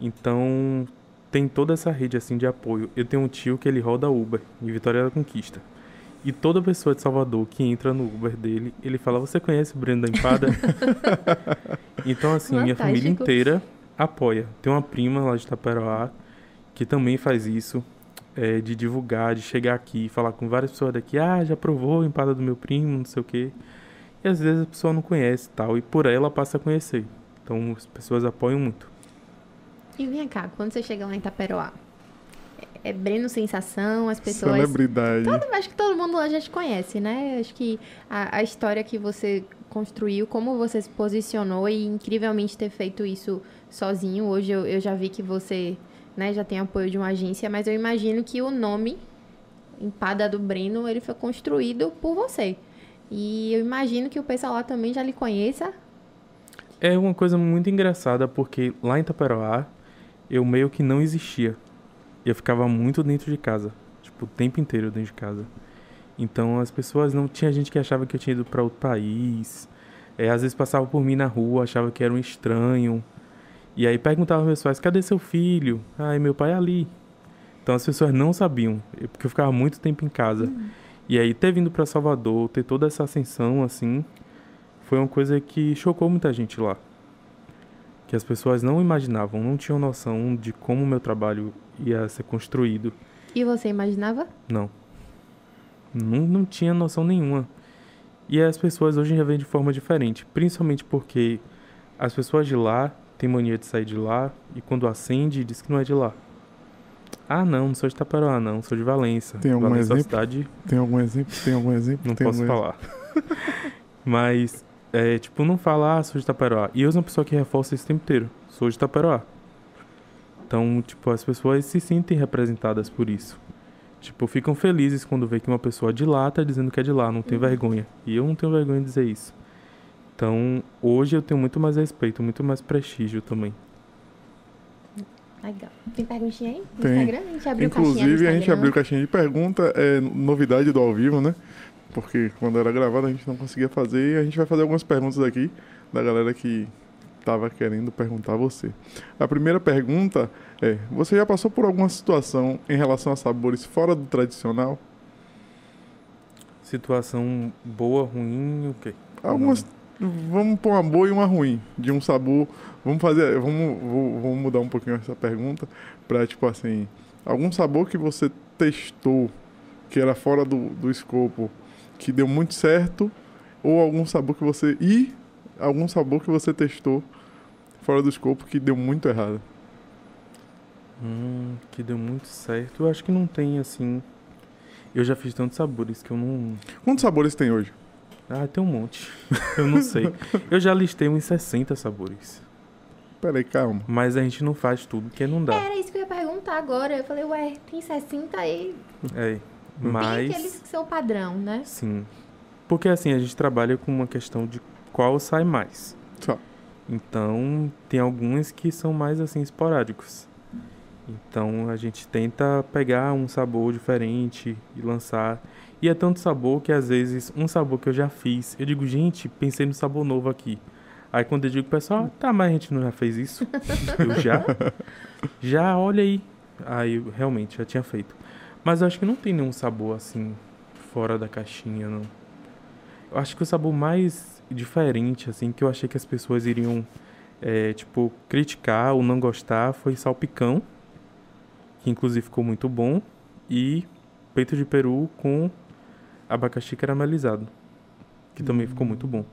Então, tem toda essa rede assim de apoio. Eu tenho um tio que ele roda Uber em Vitória da Conquista. E toda pessoa de Salvador que entra no Uber dele, ele fala: Você conhece o Breno da Empada? então, assim, minha família Fantástico. inteira apoia. Tem uma prima lá de Itaperoá que também faz isso, é, de divulgar, de chegar aqui e falar com várias pessoas daqui: Ah, já provou a empada do meu primo, não sei o quê. E às vezes a pessoa não conhece e tal, e por ela passa a conhecer. Então, as pessoas apoiam muito. E vem cá, quando você chega lá em Itaperoá, é é Breno Sensação, as pessoas... Celebridade. Todo, acho que todo mundo lá já te conhece, né? Acho que a, a história que você construiu, como você se posicionou e incrivelmente ter feito isso sozinho. Hoje eu, eu já vi que você né, já tem apoio de uma agência, mas eu imagino que o nome Empada do Breno, ele foi construído por você. E eu imagino que o pessoal lá também já lhe conheça. É uma coisa muito engraçada porque lá em Itaperoá eu meio que não existia. Eu ficava muito dentro de casa, tipo o tempo inteiro dentro de casa. Então as pessoas não tinha gente que achava que eu tinha ido para outro país. É, às vezes passava por mim na rua, achava que era um estranho. E aí perguntava meus pais: "Cadê seu filho?" "Ai, meu pai é ali". Então as pessoas não sabiam, eu- porque eu ficava muito tempo em casa. E aí ter vindo para Salvador, ter toda essa ascensão assim, foi uma coisa que chocou muita gente lá. Que as pessoas não imaginavam, não tinham noção de como o meu trabalho ia ser construído. E você imaginava? Não. Não, não tinha noção nenhuma. E as pessoas hoje já veem de forma diferente, principalmente porque as pessoas de lá têm mania de sair de lá e quando acende diz que não é de lá. Ah, não, não sou de Itaperoá, não, sou de Valença. Tem algum Valença é exemplo? cidade Tem algum exemplo? Tem algum exemplo? não Tem posso falar. Mas, é, tipo, não falar, ah, sou de Itaperoá. E eu sou uma pessoa que reforça isso o tempo inteiro. Sou de Itaperoá. Então, tipo, as pessoas se sentem representadas por isso. Tipo, ficam felizes quando vê que uma pessoa de lá tá dizendo que é de lá, não tem vergonha. E eu não tenho vergonha de dizer isso. Então, hoje eu tenho muito mais respeito, muito mais prestígio também. Legal. Tem perguntinha aí? No Tem. Instagram? A gente abriu Inclusive, a gente abriu caixinha de pergunta, é novidade do ao vivo, né? Porque quando era gravado a gente não conseguia fazer e a gente vai fazer algumas perguntas aqui da galera que tava querendo perguntar a você. A primeira pergunta é: você já passou por alguma situação em relação a sabores fora do tradicional? Situação boa, ruim, o quê? Algumas. Vamos pôr uma boa e uma ruim. De um sabor. Vamos fazer. Vamos, vou- vamos mudar um pouquinho essa pergunta. Pra, tipo assim. Algum sabor que você testou que era fora do, do escopo, que deu muito certo. Ou algum sabor que você. E algum sabor que você testou fora do escopo que deu muito errado. Hum, que deu muito certo. Eu acho que não tem, assim... Eu já fiz tantos sabores que eu não... Quantos sabores tem hoje? Ah, tem um monte. Eu não sei. Eu já listei uns 60 sabores. Peraí, calma. Mas a gente não faz tudo, porque não dá. Era isso que eu ia perguntar agora. Eu falei, ué, tem 60 aí. É. Tem Mas. aqueles que são padrão, né? Sim. Porque assim, a gente trabalha com uma questão de qual sai mais. Só. Então, tem alguns que são mais assim esporádicos. Então, a gente tenta pegar um sabor diferente e lançar. E é tanto sabor que às vezes um sabor que eu já fiz, eu digo, gente, pensei no sabor novo aqui. Aí quando eu digo pessoal, tá, mas a gente não já fez isso? eu já? Já, olha aí. Aí eu realmente já tinha feito. Mas eu acho que não tem nenhum sabor assim, fora da caixinha, não. Eu acho que o sabor mais diferente, assim, que eu achei que as pessoas iriam, é, tipo, criticar ou não gostar foi salpicão, que inclusive ficou muito bom, e peito de peru com abacaxi caramelizado, que também ficou muito bom.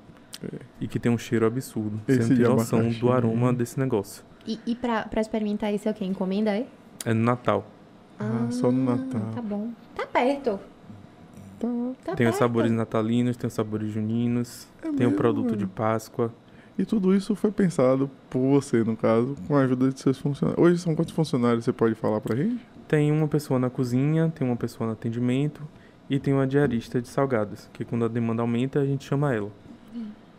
E que tem um cheiro absurdo. Esse Você não tem noção abacaxi. do aroma desse negócio. E, e pra, pra experimentar esse é o quê? Encomenda, é? É no Natal. Ah, só no Natal. Tá bom. Tá perto. Tá. Tá tem os perto. sabores natalinos, tem os sabores juninos, É tem o produto de? Páscoa. E tudo isso foi pensado por você, no caso, com a ajuda de seus funcionários. Hoje são quantos funcionários você pode falar pra gente? Tem uma pessoa na cozinha, tem uma pessoa no atendimento e tem uma diarista de salgados, que quando a demanda aumenta, a gente chama ela.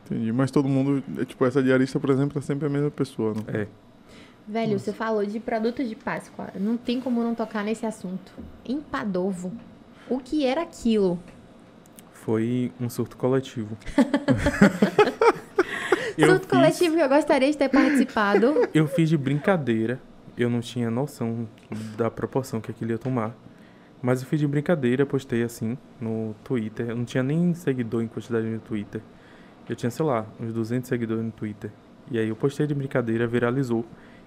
Entendi. Mas todo mundo, é, tipo, essa diarista, por exemplo, é sempre a mesma pessoa, não? É. Velho, você falou de produtos de Páscoa. Não tem como não tocar nesse assunto. Empadovo. O que era aquilo? Foi um surto coletivo. Surto fiz- coletivo que eu gostaria de ter participado. Eu fiz de brincadeira. Eu não tinha noção da proporção que aquilo ia tomar. Mas eu fiz de brincadeira, postei assim no Twitter. Eu não tinha nem seguidor em quantidade no Twitter. Eu tinha, sei lá, uns 200 seguidores no Twitter. E aí eu postei de brincadeira, viralizou.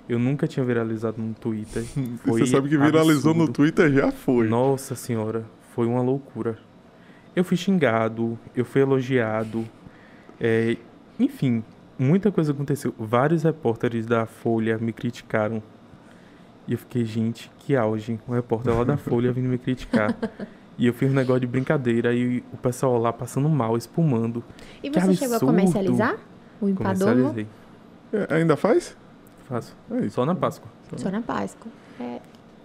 Eu nunca tinha viralizado no Twitter. Foi você sabe que viralizou no absurdo. Twitter já foi. Nossa senhora, foi uma loucura. Eu fui xingado, eu fui elogiado. é, enfim, muita coisa aconteceu. Vários repórteres da Folha me criticaram. E eu fiquei, gente, que auge. Um repórter lá da Folha vindo me criticar. E eu fiz um negócio de brincadeira e o pessoal lá passando mal, espumando. E Que você chegou a comercializar o? Comercializei. É, ainda faz? Faço. É. Só na Páscoa. Só na Páscoa. É,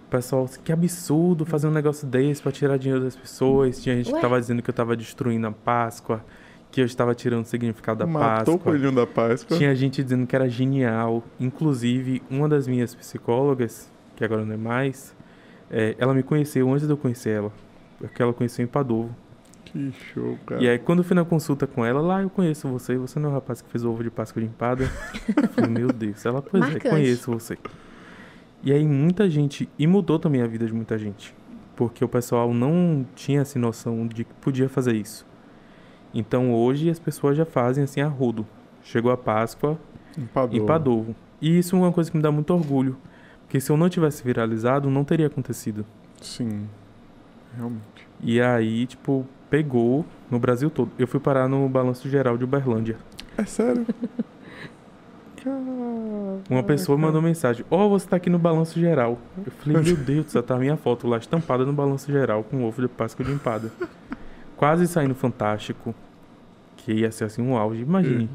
O pessoal, que absurdo fazer um negócio desse pra tirar dinheiro das pessoas. Tinha gente Ué? que tava dizendo que eu tava destruindo a Páscoa, que eu estava tirando o significado da Matou o Páscoa. coelhinho da Páscoa. Tinha gente dizendo que era genial. Inclusive, uma das minhas psicólogas, que agora não é mais, é, ela me conheceu antes de eu conhecer ela. Porque ela conheceu em Padovo. Que show, cara. E aí, quando eu fui na consulta com ela, lá eu conheço você, você não é o rapaz que fez o ovo de Páscoa de empada? Eu falei, meu Deus. Ela, pois Marcante. é, conheço você. E aí, muita gente, e mudou também a vida de muita gente. Porque o pessoal não tinha essa noção de que podia fazer isso. Então, hoje, as pessoas já fazem assim a rodo. Chegou a Páscoa, em Padovo. E isso é uma coisa que me dá muito orgulho. Porque se eu não tivesse viralizado, não teria acontecido. Sim. Realmente. E aí, tipo, pegou no Brasil todo. Eu fui parar no Balanço Geral de Uberlândia. É sério? Uma pessoa mandou mensagem: Ó, você tá aqui no Balanço Geral. Eu falei: Meu Deus, céu, tá a minha foto lá estampada no Balanço Geral com ovo de Páscoa de empada. Quase saindo Fantástico. Que ia ser assim um auge. Imagine.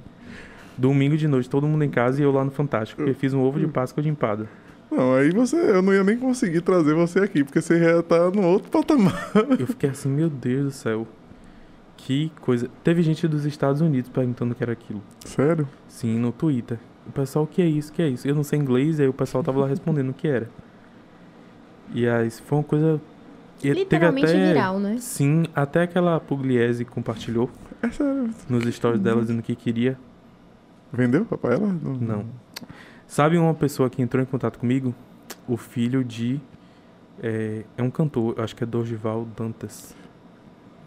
Domingo de noite, todo mundo em casa e eu lá no Fantástico. Porque fiz um ovo de Páscoa de empada. Não, aí você, eu não ia nem conseguir trazer você aqui, porque você já tá no outro patamar. Eu fiquei assim: Meu Deus do céu. Que coisa. Teve gente dos Estados Unidos perguntando o que era aquilo. Sério? Sim, no Twitter. O pessoal, o que é isso? O que é isso? Eu não sei inglês, aí o pessoal tava lá respondendo o que era. E aí foi uma coisa. E teve literalmente até- viral, né? Sim, até aquela Pugliese compartilhou nos stories dela dizendo que queria. Vendeu papai ela? Não. Sabe uma pessoa que entrou em contato comigo? O filho de. É, é um cantor, eu acho que é Dorival Dantas.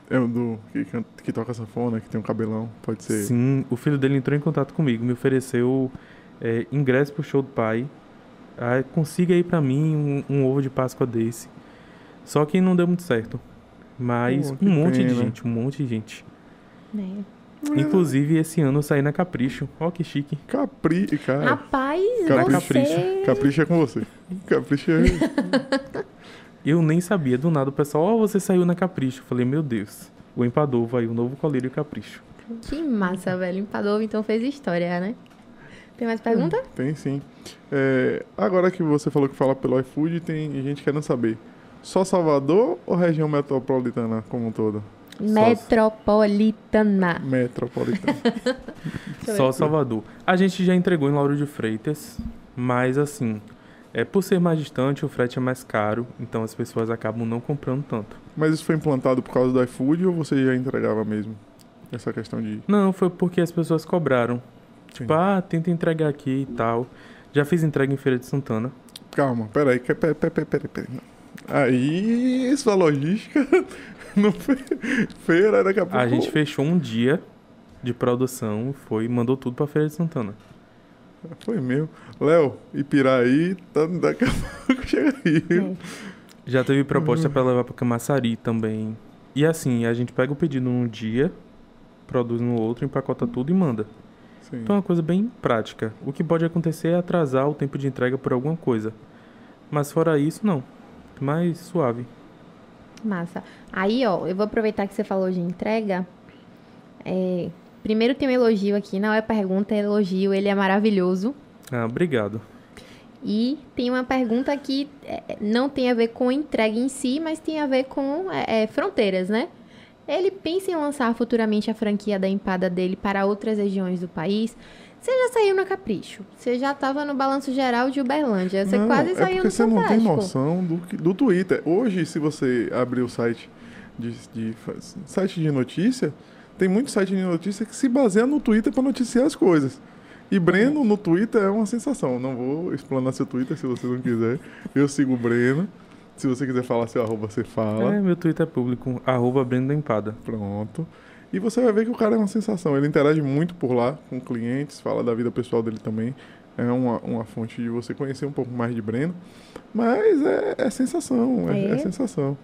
É o do que, canta- que toca sanfona, que tem um cabelão. Pode ser. Sim, o filho dele entrou em contato comigo, me ofereceu é, ingresso pro show do pai. Ah, consiga aí pra mim um, um ovo de Páscoa desse. Só que não deu muito certo. Mas que um monte de pena. gente, um monte de gente. Né? Inclusive, esse ano eu saí na Capricho. Ó, que chique. Capri, cara. Rapaz, Na você... Capricho. Capricha é com você. Capricha é. Eu nem sabia do nada. O pessoal, ó, você saiu na Capricho. Eu falei, meu Deus. O Empadovo aí, o novo colírio Capricho. Que massa, velho. Empadovo, então, fez história, né? Tem mais pergunta? Tem sim. É, agora que você falou que fala pelo iFood, tem gente querendo saber. Só Salvador ou região metropolitana como um todo? Metropolitana. Metropolitana. Só. Salvador. A gente já entregou em Lauro de Freitas, mas assim, É, por ser mais distante, o frete é mais caro, então as pessoas acabam não comprando tanto. Mas isso foi implantado por causa do iFood ou você já entregava mesmo? Essa questão de. Não, foi porque as pessoas cobraram. Tipo, ah, tenta entregar aqui e tal. Já fiz entrega em Feira de Santana. Calma, peraí, peraí, peraí, peraí, peraí. Aí, sua logística não fe- feira daqui a pouco. A gente fechou um dia de produção, foi e mandou tudo pra Feira de Santana. Foi mesmo. Léo, Ipiraí, tá, daqui a pouco chega aí. É. Já teve proposta Uhum. pra levar pra Camaçari também. E assim, a gente pega o pedido num dia, produz no outro, empacota tudo e manda. Sim. Então é uma coisa bem prática. O que pode acontecer é atrasar o tempo de entrega por alguma coisa. Mas fora isso, não. Mais suave. Massa. Aí, ó, eu vou aproveitar que você falou de entrega. É, primeiro tem um elogio aqui, não é pergunta, é elogio. Ele é maravilhoso. Ah, obrigado. E tem uma pergunta que é, não tem a ver com entrega em si, mas tem a ver com é, é, fronteiras, né? Ele pensa em lançar futuramente a franquia da empada dele para outras regiões do país. Você já saiu na Capricho. Você já estava no Balanço Geral de Uberlândia. Você Não, quase é saiu porque no você não tem noção do, que- do Twitter. Hoje, se você abrir o site de, de- site de notícia, tem muito site de notícia que se baseia no Twitter para noticiar as coisas. E Breno no Twitter é uma sensação. Não vou explanar seu Twitter se você não quiser. Eu sigo o Breno. Se você quiser falar seu arroba, você fala. É, meu Twitter é público, arroba Breno da Empada. Pronto. E você vai ver que o cara é uma sensação. Ele interage muito por lá com clientes, fala da vida pessoal dele também. É uma, uma fonte de você conhecer um pouco mais de Breno. Mas é, é sensação, é, É? é sensação.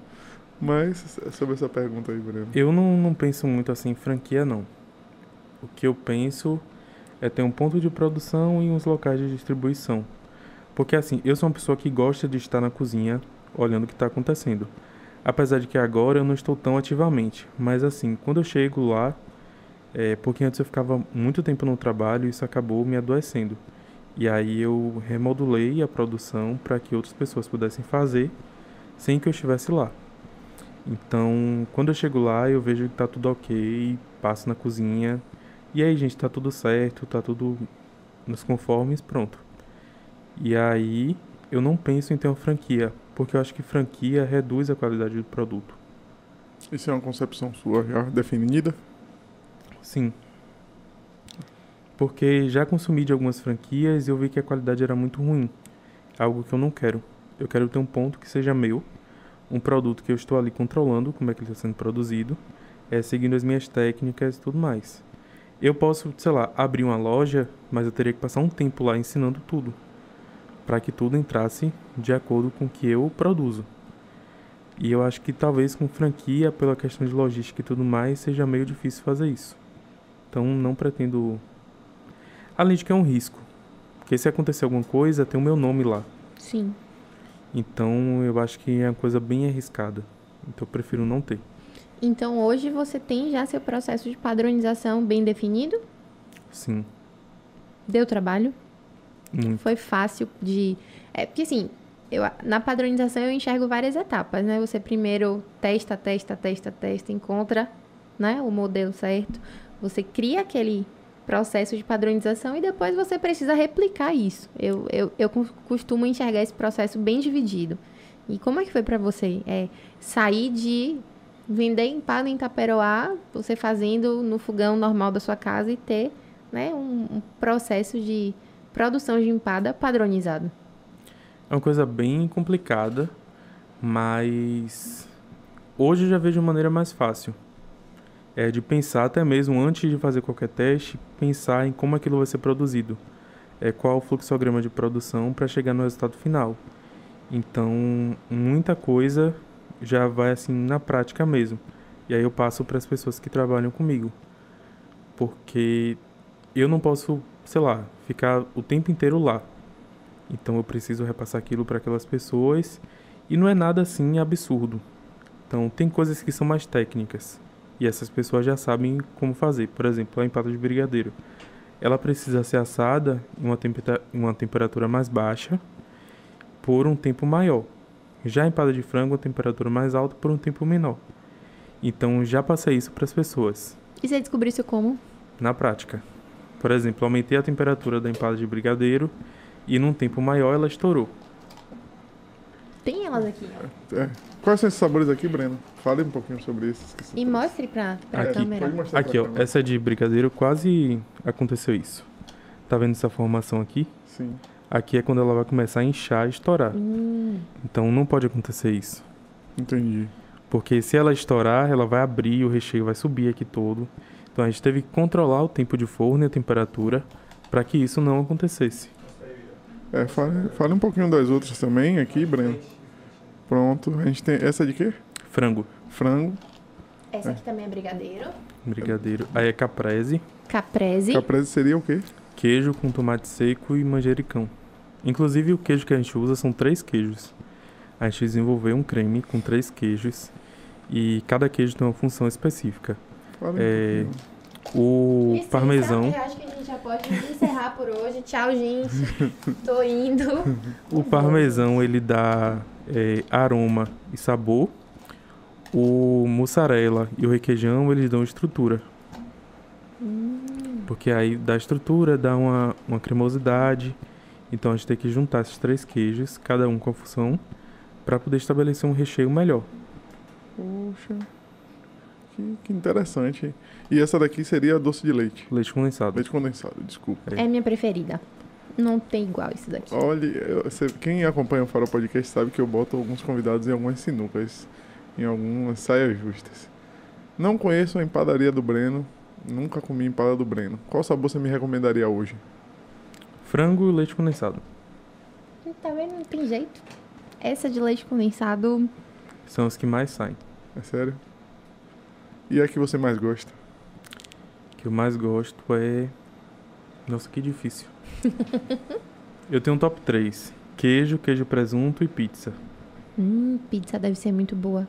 Mas sobre essa pergunta aí, Breno. Eu não, não penso muito assim em franquia, não. O que eu penso é ter um ponto de produção e uns locais de distribuição. Porque assim, eu sou uma pessoa que gosta de estar na cozinha olhando o que está acontecendo. Apesar de que agora eu não estou tão ativamente. Mas assim, quando eu chego lá, é, porque antes eu ficava muito tempo no trabalho e isso acabou me adoecendo. E aí eu remodulei a produção para que outras pessoas pudessem fazer sem que eu estivesse lá. Então, quando eu chego lá, eu vejo que tá tudo ok, passo na cozinha. E aí, gente, tá tudo certo, tá tudo nos conformes, pronto. E aí, eu não penso em ter uma franquia, porque eu acho que franquia reduz a qualidade do produto. Isso é uma concepção sua já definida? Sim. Porque já consumi de algumas franquias e eu vi que a qualidade era muito ruim. Algo que eu não quero. Eu quero ter um ponto que seja meu, um produto que eu estou ali controlando como é que ele está sendo produzido, é, seguindo as minhas técnicas e tudo mais. Eu posso, sei lá, abrir uma loja, mas eu teria que passar um tempo lá ensinando tudo, para que tudo entrasse de acordo com o que eu produzo. E eu acho que talvez com franquia, pela questão de logística e tudo mais, seja meio difícil fazer isso. Então não pretendo. Além de que é um risco. Porque se acontecer alguma coisa, tem o meu nome lá. Sim. Então eu acho que é uma coisa bem arriscada. Então eu prefiro não ter. Então hoje você tem já seu processo de padronização bem definido? Sim, Deu trabalho? Muito. Foi fácil de. É porque assim, eu, na padronização eu enxergo várias etapas, né? Você primeiro testa, testa, testa, testa, encontra né, o modelo certo. Você cria aquele processo de padronização e depois você precisa replicar isso. Eu, eu, eu cos- costumo enxergar esse processo bem dividido. E como é que foi pra você? É, sair de vender empada em Taperoá, você fazendo no fogão normal da sua casa e ter né, um, um processo de produção de empada padronizado. É uma coisa bem complicada, mas hoje eu já vejo de maneira mais fácil. É de pensar até mesmo antes de fazer qualquer teste, pensar em como aquilo vai ser produzido. É qual o fluxograma de produção para chegar no resultado final. Então, muita coisa já vai assim na prática mesmo. E aí eu passo para as pessoas que trabalham comigo. Porque eu não posso, sei lá, ficar o tempo inteiro lá. Então eu preciso repassar aquilo para aquelas pessoas e não é nada assim absurdo. Então tem coisas que são mais técnicas e essas pessoas já sabem como fazer. Por exemplo, a empada de brigadeiro. Ela precisa ser assada em uma, tempera- uma temperatura mais baixa por um tempo maior. Já a empada de frango, a temperatura mais alta por um tempo menor. Então já passei isso para as pessoas E você descobriu isso como? na prática. Por exemplo, aumentei a temperatura da empada de brigadeiro e num tempo maior ela estourou. Tem elas aqui. ó. É. Quais são esses sabores aqui, Breno? Fale um pouquinho sobre esses. que você E trouxe. mostre pra, pra Aqui, câmera. Aqui, pra ó. câmera. Essa é de brigadeiro quase aconteceu isso. Tá vendo essa formação aqui? Sim. Aqui é quando ela vai começar a inchar e estourar. Hum, Então não pode acontecer isso. Entendi. Porque se ela estourar, ela vai abrir e o recheio vai subir aqui todo. Então a gente teve que controlar o tempo de forno e a temperatura para que isso não acontecesse. É, fale, fale um pouquinho das outras também aqui, Breno. Pronto. A gente tem. Essa é de quê? Frango, Frango. essa aqui também é brigadeiro. brigadeiro. Aí é caprese, Caprese. Caprese seria o quê? queijo com tomate seco e manjericão. Inclusive o queijo que a gente usa são três queijos. A gente desenvolveu um creme com três queijos e cada queijo tem uma função específica. É. O Licença, parmesão, Eu acho que a gente já pode encerrar por hoje. Tchau, gente. Tô indo. o parmesão ele dá é, aroma e sabor. O mussarela e o requeijão eles dão estrutura. Porque aí dá estrutura, dá uma, uma cremosidade. Então a gente tem que juntar esses três queijos, cada um com a função, para poder estabelecer um recheio melhor. Poxa. Que, que interessante. E essa daqui seria doce de leite. Leite condensado. Leite condensado, desculpa. É minha preferida. Não tem igual isso daqui. Olha, eu- você- quem acompanha o Farol Podcast sabe que eu boto alguns convidados em algumas sinucas, em algumas saias justas. Não conheço a empadaria do Breno, nunca comi empada do Breno. Qual sabor você me recomendaria hoje? Frango e leite condensado. Tá vendo? Não tem jeito. Essa de leite condensado. São os que mais saem. É sério? E a que você mais gosta? O que eu mais gosto é. Nossa, que difícil. eu tenho um top 3. Queijo, queijo presunto e pizza. Hum, pizza deve ser muito boa.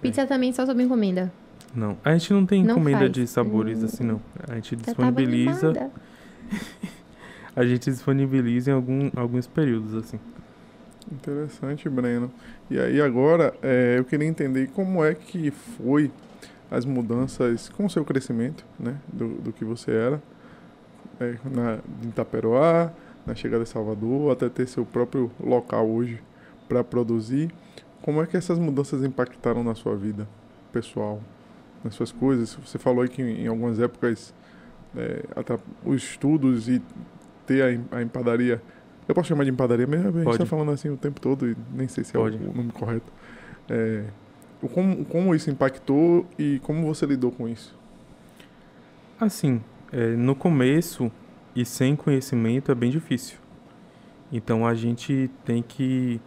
Pizza também só sob encomenda. Não, a gente não tem Não encomenda faz. de sabores Hum. assim, não. A gente disponibiliza, a gente disponibiliza em algum, alguns períodos, assim. Interessante, Breno. E aí agora é, eu queria entender como é que foi as mudanças com o seu crescimento, né? Do, do que você era é, na, em Itaperoá, na chegada em Salvador, até ter seu próprio local hoje para produzir. Como é que essas mudanças impactaram na sua vida pessoal, nas suas coisas? Você falou aí que em algumas épocas é, até os estudos e ter a, a empadaria eu posso chamar de empadaria mesmo? A gente Pode. tá falando assim o tempo todo e nem sei se é o, Pode. o nome correto. É, como, como isso impactou e como você lidou com isso? Assim, é, no começo e sem conhecimento é bem difícil. Então a gente tem que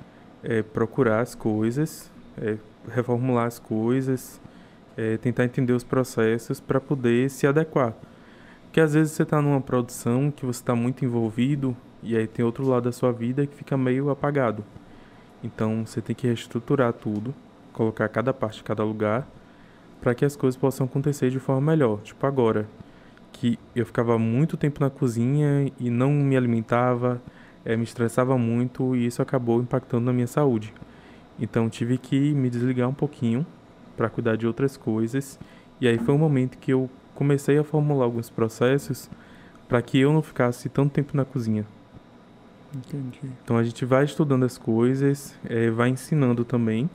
é, procurar as coisas, é, reformular as coisas, é, tentar entender os processos para poder se adequar. Porque às vezes você está numa produção que você está muito envolvido e aí tem outro lado da sua vida que fica meio apagado. Então você tem que reestruturar tudo, colocar cada parte em cada lugar para que as coisas possam acontecer de forma melhor. Tipo agora, que eu ficava muito tempo na cozinha e não me alimentava, eh, me estressava muito e isso acabou impactando na minha saúde. Então tive que me desligar um pouquinho para cuidar de outras coisas e aí foi um momento que eu comecei a formular alguns processos para que eu não ficasse tanto tempo na cozinha. Entendi. Então a gente vai estudando as coisas, eh, vai ensinando também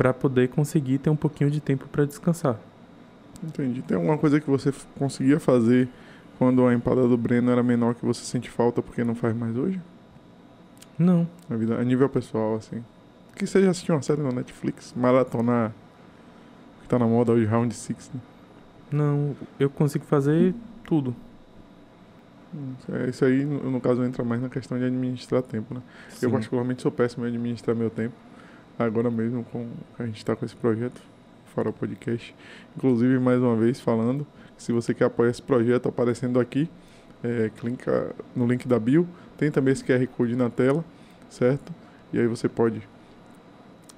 para poder conseguir ter um pouquinho de tempo para descansar. Entendi. Tem alguma coisa que você conseguia fazer quando a empada do Breno era menor que você sente falta porque não faz mais hoje? Não, Na vida, a nível pessoal, assim. Que seja assistir uma série na Netflix, maratonar, que tá na moda hoje, Round Six, né? não, eu consigo fazer tudo. Hum, é, Isso aí, no, caso, entra mais na questão de administrar tempo, né? Eu Sim. particularmente sou péssimo em administrar meu tempo. Agora mesmo com a gente está com esse projeto, Farol Podcast. Inclusive, mais uma vez falando, se você quer apoiar esse projeto aparecendo aqui, é, clica no link da bio. Tem também esse QR Code na tela, certo? E aí você pode.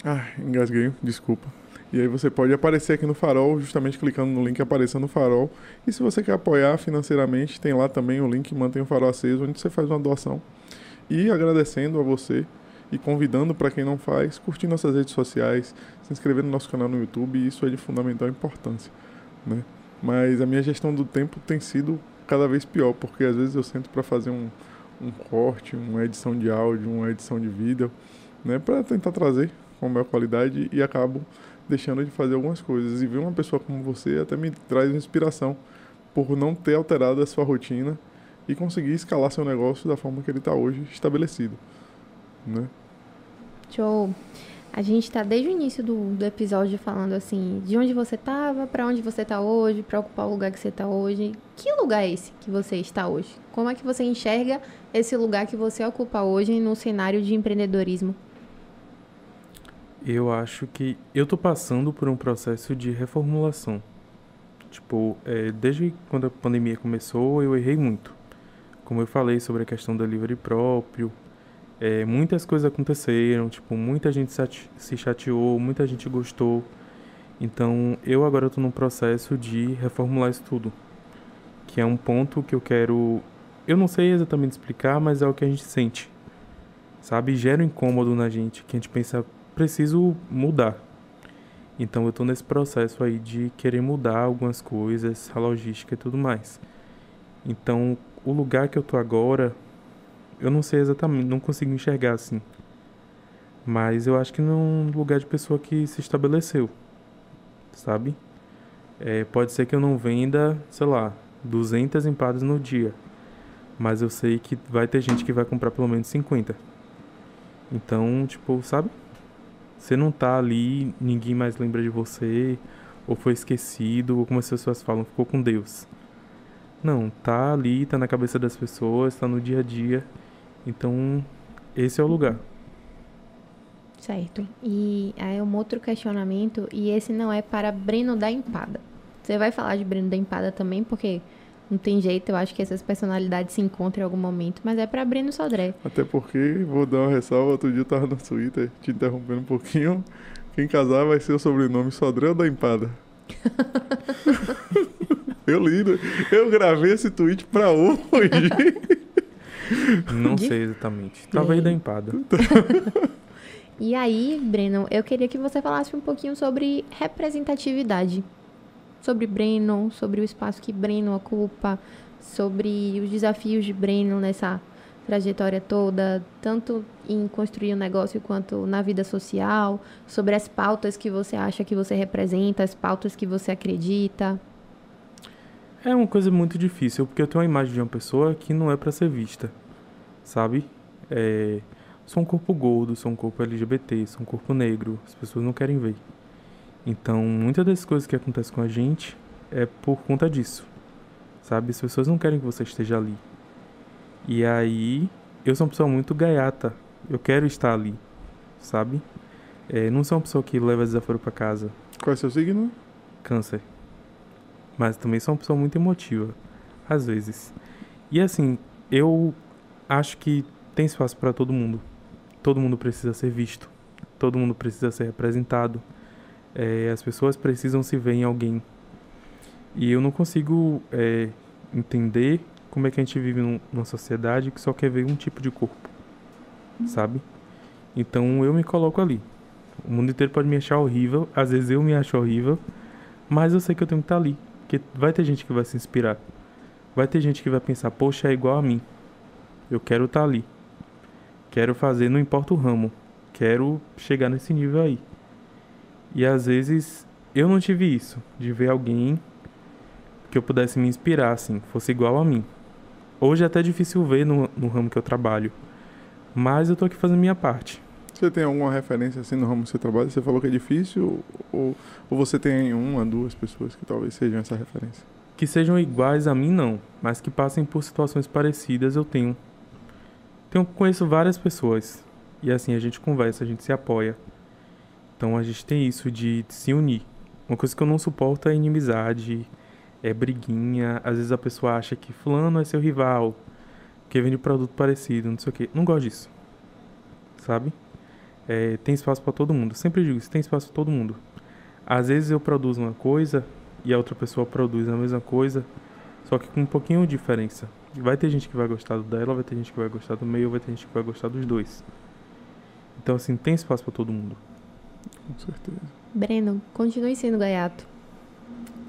Ah, engasguei, desculpa. E aí você pode aparecer aqui no Farol, justamente clicando no link aparecendo no Farol. E se você quer apoiar financeiramente, tem lá também o link Mantém o Farol Aceso, onde você faz uma doação. E agradecendo a você e convidando para quem não faz, curtir nossas redes sociais, se inscrever no nosso canal no YouTube, isso é de fundamental importância, né? Mas a minha gestão do tempo tem sido cada vez pior, porque às vezes eu sento para fazer um, um corte, uma edição de áudio, uma edição de vídeo, né, para tentar trazer com maior qualidade e acabo deixando de fazer algumas coisas. E ver uma pessoa como você até me traz inspiração por não ter alterado a sua rotina e conseguir escalar seu negócio da forma que ele está hoje estabelecido, né? Show. A gente está desde o início do, do episódio falando assim, de onde você estava, para onde você está hoje, para ocupar o lugar que você está hoje. Que lugar é esse que você está hoje? Como é que você enxerga esse lugar que você ocupa hoje no cenário de empreendedorismo? Eu acho que eu tô passando por um processo de reformulação. Tipo, é, desde quando a pandemia começou, eu errei muito. Como eu falei sobre a questão do delivery próprio, é, muitas coisas aconteceram, tipo, muita gente se chateou, muita gente gostou. Então, eu agora estou num processo de reformular isso tudo. Que é um ponto que eu quero. Eu não sei exatamente explicar, mas é o que a gente sente. Sabe? Gera um incômodo na gente, que a gente pensa, preciso mudar. Então, eu estou nesse processo aí de querer mudar algumas coisas, a logística e tudo mais. Então, o lugar que eu tô agora eu não sei exatamente, não consigo enxergar assim. Mas eu acho que num lugar de pessoa que se estabeleceu, sabe? É, pode ser que eu não venda, sei lá, 200 empadas no dia. Mas eu sei que vai ter gente que vai comprar pelo menos 50. Então, tipo, sabe? Você não tá ali, ninguém mais lembra de você, ou foi esquecido, ou como as pessoas falam, ficou com Deus. Não, tá ali, tá na cabeça das pessoas, tá no dia a dia. Então, esse é o lugar. Certo. E aí um outro questionamento, e esse não é para Breno da Empada. Você vai falar de Breno da Empada também, porque não tem jeito, eu acho que essas personalidades se encontram em algum momento, mas é para Breno Sodré. Até porque, vou dar uma ressalva, outro dia eu tava no Twitter, te interrompendo um pouquinho, quem casar vai ser o sobrenome Sodré ou da Empada? eu li, eu gravei esse tweet para hoje. Não sei exatamente. Talvez é. da empada. e aí, Breno, eu queria que você falasse um pouquinho sobre representatividade. Sobre Breno, sobre o espaço que Breno ocupa, sobre os desafios de Breno nessa trajetória toda, tanto em construir um negócio quanto na vida social, sobre as pautas que você acha que você representa, as pautas que você acredita. É uma coisa muito difícil, porque eu tenho uma imagem de uma pessoa que não é para ser vista sabe? É, sou um corpo gordo, sou um corpo LGBT, sou um corpo negro, as pessoas não querem ver. Então, muitas das coisas que acontecem com a gente é por conta disso, sabe? As pessoas não querem que você esteja ali. E aí, eu sou uma pessoa muito gaiata, eu quero estar ali, sabe? É, não sou uma pessoa que leva desaforo para casa. Qual é seu signo? Câncer. Mas também sou uma pessoa muito emotiva, às vezes. E assim, eu acho que tem espaço para todo mundo. Todo mundo precisa ser visto. Todo mundo precisa ser representado. É, as pessoas precisam se ver em alguém. E eu não consigo é, entender como é que a gente vive num, numa sociedade que só quer ver um tipo de corpo, sabe? Então eu me coloco ali. O mundo inteiro pode me achar horrível, às vezes eu me acho horrível, mas eu sei que eu tenho que estar ali, porque vai ter gente que vai se inspirar. Vai ter gente que vai pensar, poxa, é igual a mim. Eu quero estar tá ali. Quero fazer, não importa o ramo. Quero chegar nesse nível aí. E às vezes eu não tive isso, de ver alguém que eu pudesse me inspirar, assim, fosse igual a mim. Hoje é até difícil ver no, no ramo que eu trabalho, mas eu tô aqui fazendo minha parte. Você tem alguma referência assim no ramo que você trabalha? Você falou que é difícil ou, ou você tem uma, duas pessoas que talvez sejam essa referência? Que sejam iguais a mim, não, mas que passem por situações parecidas, eu tenho. Tenho, conheço várias pessoas. E assim, a gente conversa, a gente se apoia. Então a gente tem isso de, se unir. Uma coisa que eu não suporto é inimizade, é briguinha. Às vezes a pessoa acha que fulano é seu rival, que vende produto parecido, não sei o quê. Não gosto disso. Sabe? É, tem espaço para todo mundo. Sempre digo isso, tem espaço para todo mundo. Às vezes eu produzo uma coisa e a outra pessoa produz a mesma coisa, só que com um pouquinho de diferença. Vai ter gente que vai gostar do dela, vai ter gente que vai gostar do meio, vai ter gente que vai gostar dos dois. Então, assim, tem espaço para todo mundo. Com certeza. Breno, continue sendo gaiato.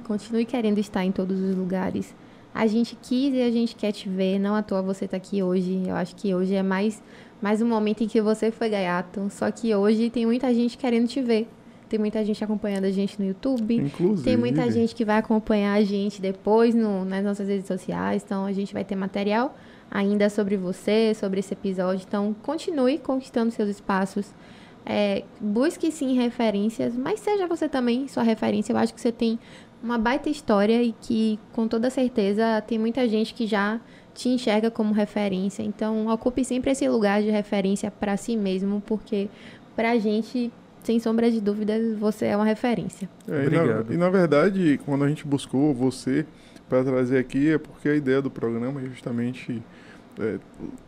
Continue querendo estar em todos os lugares. a gente quis e a gente quer te ver. Não à toa você tá aqui hoje. Eu acho que hoje é mais, mais um momento em que você foi gaiato. Só que hoje tem muita gente querendo te ver. Tem muita gente acompanhando a gente no YouTube. Inclusive. Tem muita gente que vai acompanhar a gente depois no, nas nossas redes sociais. Então, a gente vai ter material ainda sobre você, sobre esse episódio. Então, continue conquistando seus espaços. É, busque sim referências, mas seja você também sua referência. Eu acho que você tem uma baita história e que, com toda certeza, tem muita gente que já te enxerga como referência. Então, ocupe sempre esse lugar de referência para si mesmo, porque pra gente, sem sombra de dúvidas, você é uma referência. É, e, na, Obrigado. e na verdade, quando a gente buscou você para trazer aqui, é porque a ideia do programa é justamente é,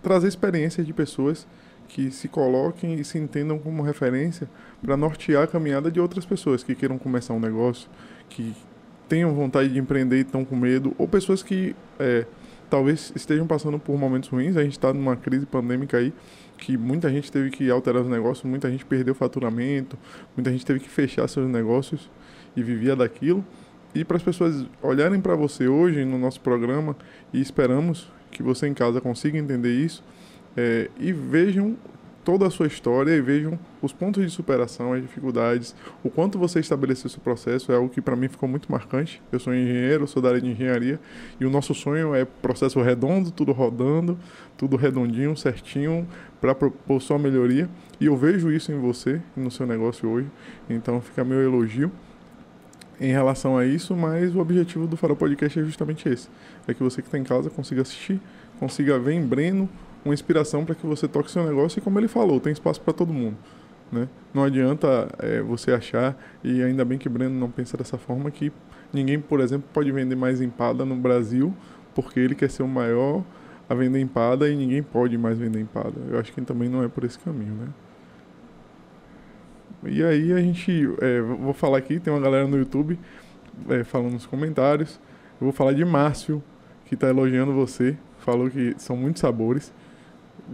trazer experiências de pessoas que se coloquem e se entendam como referência para nortear a caminhada de outras pessoas que queiram começar um negócio, que tenham vontade de empreender e estão com medo, ou pessoas que é, talvez estejam passando por momentos ruins. A gente está numa crise pandêmica aí que muita gente teve que alterar os negócios, muita gente perdeu faturamento, muita gente teve que fechar seus negócios e vivia daquilo. E para as pessoas olharem para você hoje no nosso programa e esperamos que você em casa consiga entender isso é, e vejam toda a sua história e vejam os pontos de superação, as dificuldades, o quanto você estabeleceu esse processo é algo que para mim ficou muito marcante. Eu sou engenheiro, sou da área de engenharia e o nosso sonho é processo redondo, tudo rodando, tudo redondinho, certinho para propor sua melhoria. E eu vejo isso em você e no seu negócio hoje. Então fica meu elogio em relação a isso, mas o objetivo do Farol Podcast é justamente esse. É que você que está em casa consiga assistir, consiga ver em Breno uma inspiração para que você toque seu negócio e como ele falou, tem espaço para todo mundo. Né? Não adianta é, você achar, e ainda bem que Breno não pensa dessa forma, que ninguém, por exemplo, pode vender mais empada no Brasil porque ele quer ser o maior a vender empada e ninguém pode mais vender empada. Eu acho que também não é por esse caminho, né? E aí a gente, é, vou falar aqui, tem uma galera no YouTube é, falando nos comentários. Eu vou falar de Márcio, que está elogiando você, falou que são muitos sabores,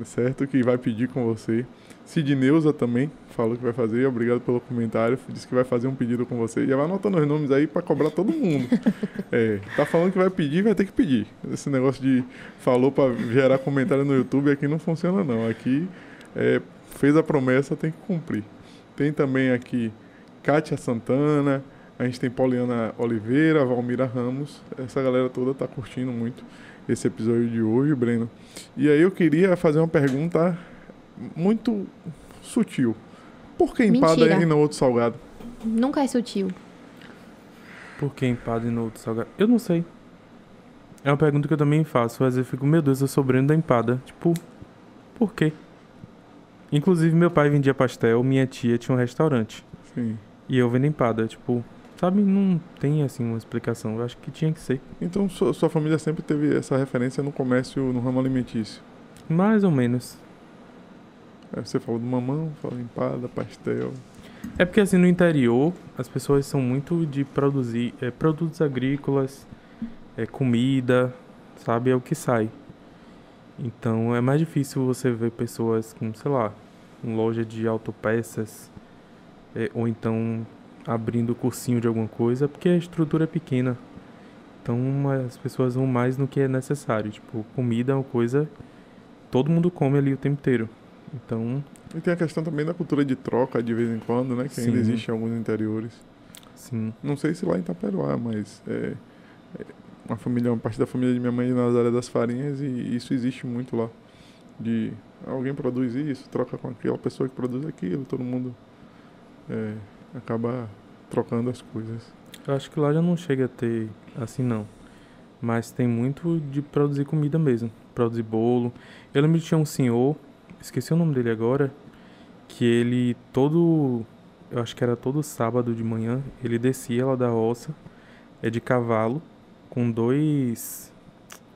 certo? Que vai pedir com você. Sidneuza também falou que vai fazer, obrigado pelo comentário, disse que vai fazer um pedido com você. Já vai anotando os nomes aí para cobrar todo mundo. é, tá falando que vai pedir, vai ter que pedir. Esse negócio de falou para gerar comentário no YouTube aqui não funciona não. Aqui é, fez a promessa, tem que cumprir. Tem também aqui Kátia Santana, a gente tem Poliana Oliveira, Valmira Ramos. Essa galera toda tá curtindo muito esse episódio de hoje, Breno. E aí eu queria fazer uma pergunta muito sutil. Por que empada Mentira. e não outro salgado? Nunca é sutil. Por que empada e no outro salgado? Eu não sei. É uma pergunta que eu também faço. Às vezes eu fico, meu Deus, eu sou Breno da empada. Tipo, por quê? Inclusive, meu pai vendia pastel, minha tia tinha um restaurante. Sim. E eu vendo empada. Tipo, sabe, não tem assim uma explicação. Eu acho que tinha que ser. Então sua, sua família sempre teve essa referência no comércio, no ramo alimentício. Mais ou menos. Aí você falou do mamão, falou empada, pastel. É porque assim, no interior, as pessoas são muito de produzir é, produtos agrícolas, é, comida, sabe? É o que sai. Então é mais difícil você ver pessoas com, sei lá, uma loja de autopeças, é, ou então abrindo cursinho de alguma coisa, porque a estrutura é pequena. Então as pessoas vão mais no que é necessário. Tipo, comida é uma coisa todo mundo come ali o tempo inteiro. Então, E tem a questão também da cultura de troca de vez em quando, né? Que ainda Sim. existe em alguns interiores. sim. Não sei se lá em Itaperuá, mas é, é uma família, uma parte da família de minha mãe é de Nazaré das Farinhas e isso existe muito lá. De alguém produz isso, troca com aquela pessoa que produz aquilo, todo mundo é, acaba trocando as coisas. Eu acho que lá já não chega a ter assim não. Mas tem muito de produzir comida mesmo. Produzir bolo. Eu lembro que tinha um senhor, esqueci o nome dele agora, que ele todo. Eu acho que era todo sábado de manhã, ele descia lá da roça, é de cavalo, com dois.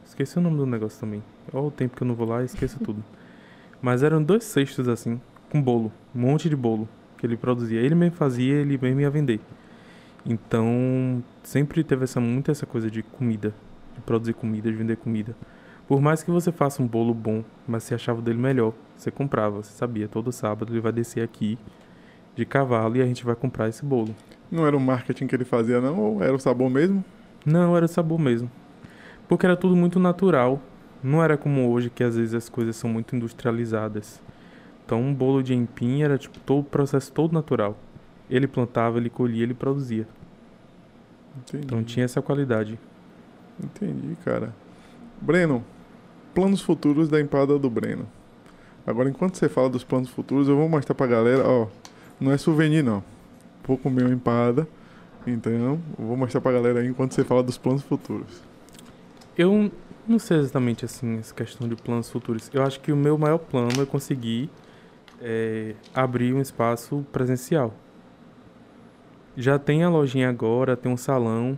Esqueci o nome do negócio também. Olha o tempo que eu não vou lá esqueço tudo. Mas eram dois cestos assim, com bolo, um monte de bolo que ele produzia. Ele mesmo fazia, ele mesmo ia vender. Então, sempre teve essa muito essa coisa de comida, de produzir comida, de vender comida. Por mais que você faça um bolo bom, mas você achava o dele melhor, você comprava, você sabia, todo sábado ele vai descer aqui de cavalo e a gente vai comprar esse bolo. Não era o marketing que ele fazia, não? Ou era o sabor mesmo? Não, era sabor mesmo. Porque era tudo muito natural. Não era como hoje, que às vezes as coisas são muito industrializadas. Então, um bolo de empim era tipo todo o processo todo natural. Ele plantava, ele colhia, ele produzia. Entendi. Então tinha essa qualidade. Entendi, cara. Breno, planos futuros da empada do Breno. Agora, enquanto você fala dos planos futuros, eu vou mostrar pra galera, ó, não é souvenir não. Vou comer uma empada, então eu vou mostrar pra galera aí enquanto você fala dos planos futuros. Eu não sei exatamente assim essa questão de planos futuros. Eu acho que o meu maior plano é conseguir é, abrir um espaço presencial. Já tem a lojinha agora, tem um salão,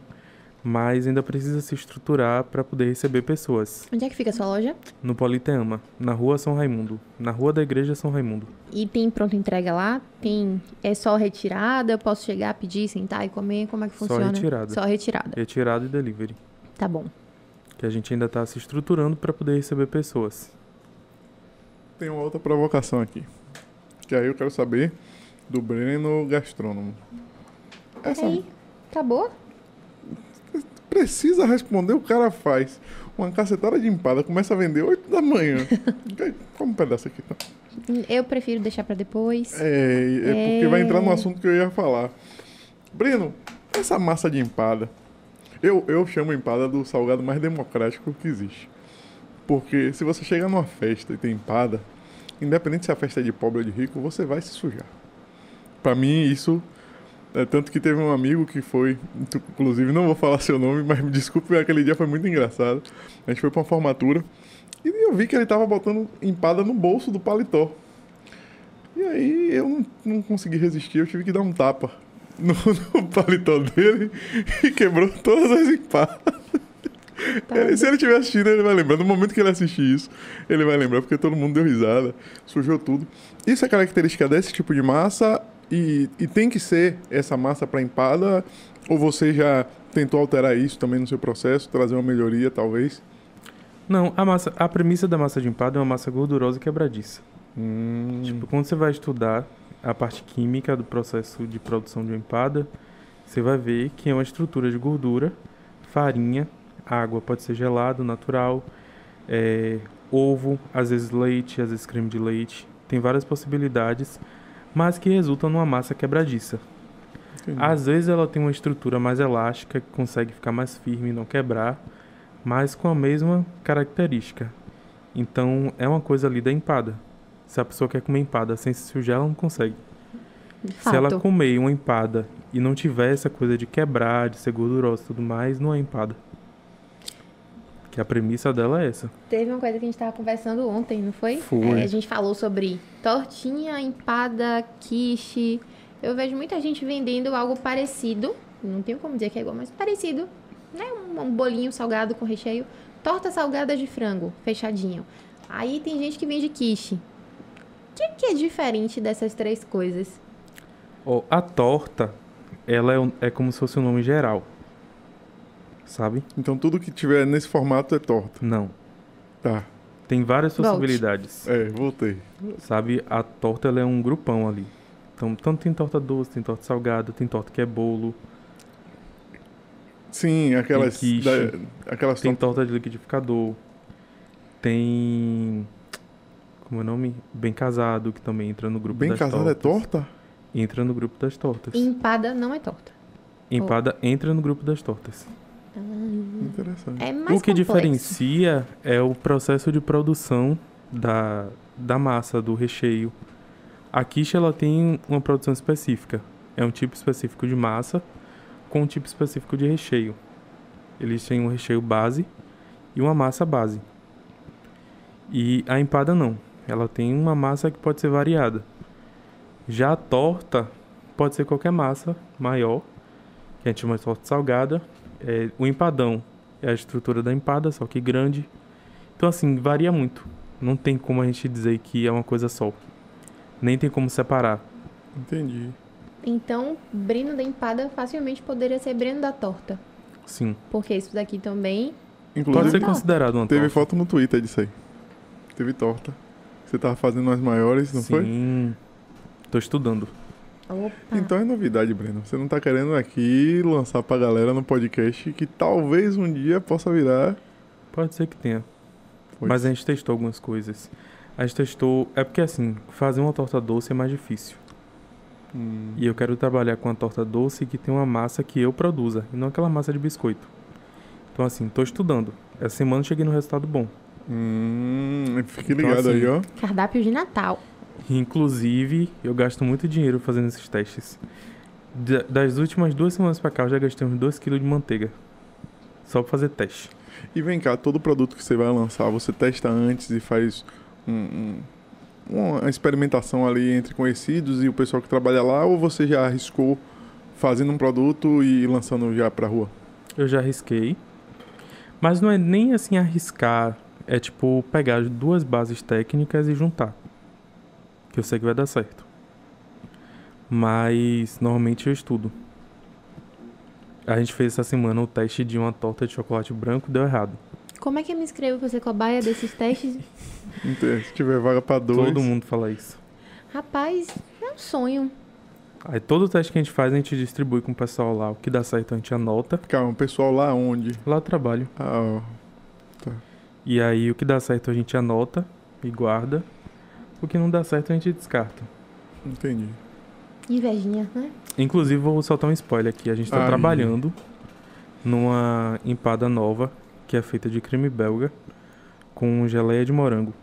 mas ainda precisa se estruturar para poder receber pessoas. Onde é que fica a sua loja? No Politeama, na rua São Raimundo, na rua da igreja São Raimundo. E tem pronta entrega lá? Tem é só retirada? Eu posso chegar, pedir, sentar e comer? Como é que Só funciona? retirada. Só retirada. Retirada e delivery. Tá bom. Que a gente ainda está se estruturando para poder receber pessoas. Tem uma outra provocação aqui. Que aí eu quero saber do Breno gastrônomo. Essa aí, acabou? precisa responder, o cara faz. Uma cacetada de empada, começa a vender 8 da manhã. Como um pedaço aqui, tá? Eu prefiro deixar pra depois. É, é porque vai entrar no É. assunto que eu ia falar. Breno, essa massa de empada, eu, eu chamo empada do salgado mais democrático que existe. Porque se você chegar numa festa e tem empada, independente se a festa é de pobre ou de rico, você vai se sujar. Pra mim, isso. É tanto que teve um amigo que foi, inclusive não vou falar seu nome, mas me desculpe, aquele dia foi muito engraçado. A gente foi pra uma formatura e eu vi que ele tava botando empada no bolso do paletó. E aí eu não, não consegui resistir, eu tive que dar um tapa no, no paletó dele e quebrou todas as empadas. Ele- se ele estiver assistindo, ele vai lembrar. No momento que ele assistir isso, ele vai lembrar, porque todo mundo deu risada, sujou tudo. Isso é característica desse tipo de massa e, e tem que ser essa massa para empada? Ou você já tentou alterar isso também no seu processo, trazer uma melhoria, talvez? Não, a massa, a premissa da massa de empada é uma massa gordurosa e quebradiça. Hum, Tipo, quando você vai estudar a parte química do processo de produção de uma empada, você vai ver que é uma estrutura de gordura, farinha, água, pode ser gelado, natural, é, ovo, às vezes leite, às vezes creme de leite. Tem várias possibilidades, mas que resultam numa massa quebradiça. entendi. Às vezes ela tem uma estrutura mais elástica, que consegue ficar mais firme e não quebrar, mas com a mesma característica. Então é uma coisa ali da empada. Se a pessoa quer comer empada sem se sujar, ela não consegue. Se ela comer uma empada e não tiver essa coisa de quebrar, de ser gordurosa e tudo mais, não é empada. Que a premissa dela é essa. Teve uma coisa que a gente tava conversando ontem, não foi? Foi. É, a gente falou sobre tortinha, empada, quiche. Eu vejo muita gente vendendo algo parecido. Não tenho como dizer que é igual, mas parecido. Né? Um, um bolinho salgado com recheio. Torta salgada de frango, fechadinho. Aí tem gente que vende quiche. O que, que é diferente dessas três coisas? Ó, a torta, ela é, é como se fosse um nome geral. Sabe? Então tudo que tiver nesse formato é torta. Não. Tá. Tem várias Volte. possibilidades. É, voltei. Sabe, a torta ela é um grupão ali. Então, tanto tem torta doce, tem torta salgada, tem torta que é bolo, Sim, aquelas. quiche. da- aquelas tem tortas. torta de liquidificador, tem. Como é o nome? Bem casado, que também entra no grupo Bem das casada é tortas. torta? Entra no grupo das tortas. Empada não é torta. Empada entra no grupo das tortas. Interessante. É mais o que complexo. diferencia é o processo de produção da, da massa, do recheio. A quiche ela tem uma produção específica. É um tipo específico de massa com um tipo específico de recheio. Eles têm um recheio base e uma massa base. E a empada não. Ela tem uma massa que pode ser variada. Já a torta pode ser qualquer massa maior, que a gente chama de torta salgada. É, o empadão é a estrutura da empada, só que grande. Então, assim, varia muito. Não tem como a gente dizer que é uma coisa só. Nem tem como separar. Entendi. Então, Breno da empada facilmente poderia ser Breno da torta. Sim. Porque isso daqui também. Pode Inclusive, ser Torta. considerado uma teve torta. foto no Twitter disso aí. Teve torta. Você tava fazendo as maiores, não foi? Sim. Tô estudando. Opa. Então é novidade, Breno. Você não tá querendo aqui lançar pra galera no podcast que talvez um dia possa virar Pode ser que tenha. Foi. Mas a gente testou algumas coisas. A gente testou. É porque assim, fazer uma torta doce é mais difícil. Hum, E eu quero trabalhar com uma torta doce que tem uma massa que eu produza, e não aquela massa de biscoito. Então assim, tô estudando. Essa semana eu cheguei no resultado bom. hum, fique Então, ligado aí, assim, ó. Cardápio de Natal. Inclusive, eu gasto muito dinheiro fazendo esses testes. Da- Das últimas duas semanas pra cá, eu já gastei uns 2kg de manteiga. Só pra fazer teste. E vem cá, todo produto que você vai lançar, você testa antes e faz um- um- uma experimentação ali entre conhecidos e o pessoal que trabalha lá, ou você já arriscou fazendo um produto e lançando já pra rua? Eu já arrisquei. Mas não é nem assim arriscar. É tipo pegar as duas bases técnicas e juntar. Que eu sei que vai dar certo. Mas normalmente eu estudo. A gente fez essa semana o teste de uma torta de chocolate branco, deu errado. Como é que eu me inscrevo pra ser cobaia desses testes? Então, Se tiver vaga pra dois. Todo mundo fala isso. Rapaz, é um sonho. Aí todo teste que a gente faz, a gente distribui com o pessoal lá. O que dá certo a gente anota. Calma, o pessoal lá onde? Lá eu trabalho. Ah, ó. E aí o que dá certo a gente anota e guarda. O que não dá certo a gente descarta. Entendi. Invejinha, né? Inclusive, vou soltar um spoiler aqui. A gente tá Ai. trabalhando numa empada nova, que é feita de creme belga, com geleia de morango.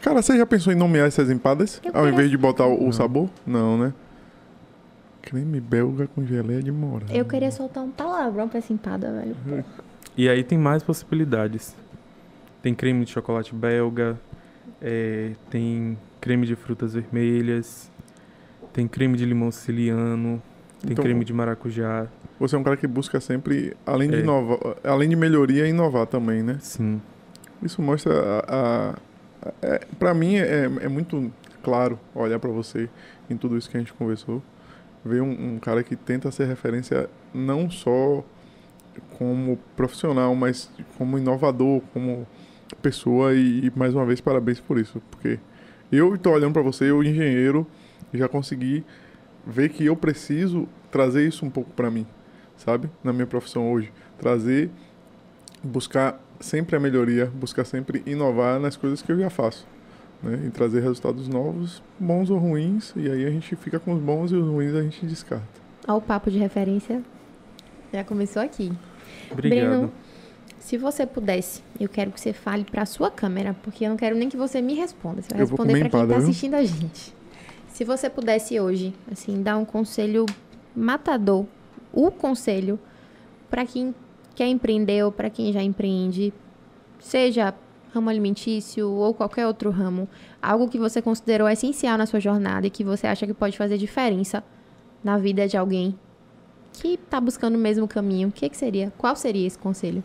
Cara, você já pensou em nomear essas empadas? Eu Ao invés de botar o, sabor? Não, né? Creme belga com geleia de morango. Eu queria soltar um palavrão pra essa empada, velho. E aí tem mais possibilidades. Tem creme de chocolate belga, é, tem creme de frutas vermelhas, tem creme de limão siciliano, tem Então- creme de maracujá. Você é um cara que busca sempre, além de É. inovar, além de melhoria, inovar também, né? Sim. Isso mostra a. a- é, pra mim é, é muito claro olhar pra você em tudo isso que a gente conversou. Ver um, um cara que tenta ser referência não só como profissional, mas como inovador, como pessoa. E, e, mais uma vez, parabéns por isso. Porque eu tô olhando pra você, eu engenheiro, já consegui ver que eu preciso trazer isso um pouco pra mim, sabe? Na minha profissão hoje. Trazer, buscar sempre a melhoria, buscar sempre inovar nas coisas que eu já faço. Né? E trazer resultados novos, bons ou ruins, e aí a gente fica com os bons e os ruins a gente descarta. Ó, o papo de referência já começou aqui. Obrigado. Breno, se você pudesse, eu quero que você fale pra sua câmera, porque eu não quero nem que você me responda. Você vai Eu responder pra quem empada, tá viu? assistindo a gente. Se você pudesse hoje, assim, dar um conselho matador, o conselho pra quem quer empreender ou pra quem já empreende, seja ramo alimentício ou qualquer outro ramo, algo que você considerou essencial na sua jornada e que você acha que pode fazer diferença na vida de alguém que tá buscando o mesmo caminho, o que, que seria? Qual seria esse conselho?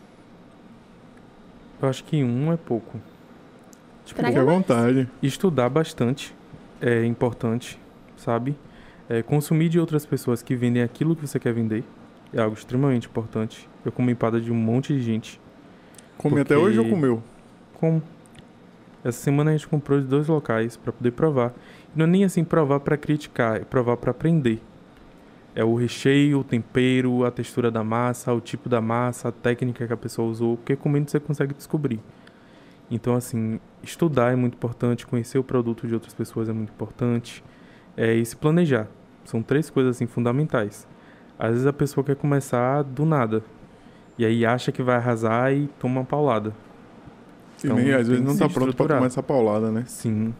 Eu acho que um é pouco. Tipo, Traga Fique à mais. vontade. estudar bastante é importante, sabe? É, consumir de outras pessoas que vendem aquilo que você quer vender é algo extremamente importante. Eu como empada de um monte de gente. Come Porque- até hoje ou comeu? Como? Essa semana a gente comprou de dois locais para poder provar. E não é nem assim provar para criticar, é provar para aprender. É o recheio, o tempero, a textura da massa, o tipo da massa, a técnica que a pessoa usou, porque comendo você consegue descobrir. Então, assim, estudar é muito importante, conhecer o produto de outras pessoas é muito importante, é, e se planejar. São três coisas, assim, fundamentais. Às vezes a pessoa quer começar do nada, e aí acha que vai arrasar e toma uma paulada. E Então, nem às vezes não se tá pronto pra estruturar. tomar essa paulada, né? Sim,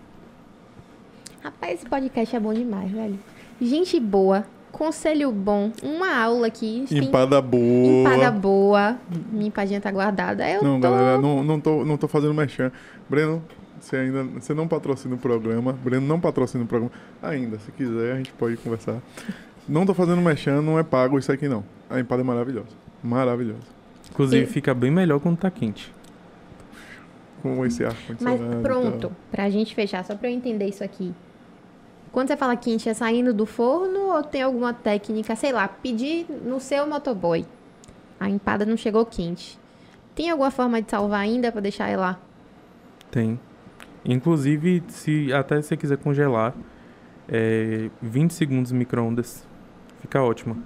Rapaz, esse podcast é bom demais, velho. Gente boa, conselho bom, uma aula aqui. tem Empada boa. Empada boa. Minha empadinha tá guardada. Eu Não, tô... galera, não, não, tô, não tô fazendo merchan. Breno, você ainda você não patrocina o programa. Breno não patrocina o programa. Ainda, se quiser, a gente pode conversar. Não tô fazendo merchan, não é pago isso aqui não. A empada é maravilhosa. Maravilhosa. Inclusive E- fica bem melhor quando tá quente. Com esse ar Mas condicionado. e pronto, pra gente fechar, só pra eu entender isso aqui. Quando você fala quente, é saindo do forno ou tem alguma técnica, sei lá, pedir no seu motoboy. A empada não chegou quente. Tem alguma forma de salvar ainda pra deixar ela lá? Tem. Inclusive, se até você quiser congelar, é, 20 segundos no micro-ondas, fica ótima.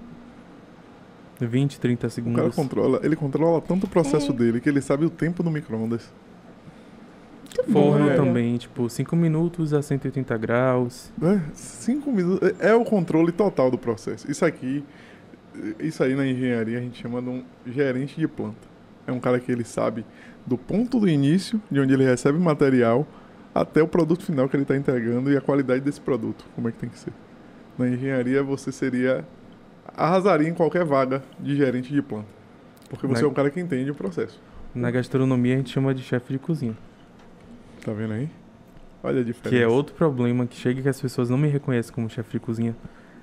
20, 30 O cara segundos. controla, ele controla tanto o processo É. dele que ele sabe o tempo do micro-ondas. Muito bom, Forno velho. também, tipo, 5 minutos a 180 graus. É, cinco minutos. É é o controle total do processo. Isso aqui, isso aí na engenharia a gente chama de um gerente de planta. É um cara que ele sabe do ponto do início, de onde ele recebe material, até o produto final que ele está entregando e a qualidade desse produto, como é que tem que ser. Na engenharia você seria arrasaria em qualquer vaga de gerente de planta, porque você Na- é um cara que entende o processo. Na gastronomia a gente chama de chefe de cozinha. Tá vendo aí? Olha a diferença. Que é outro problema que chega que as pessoas não me reconhecem como chefe de cozinha.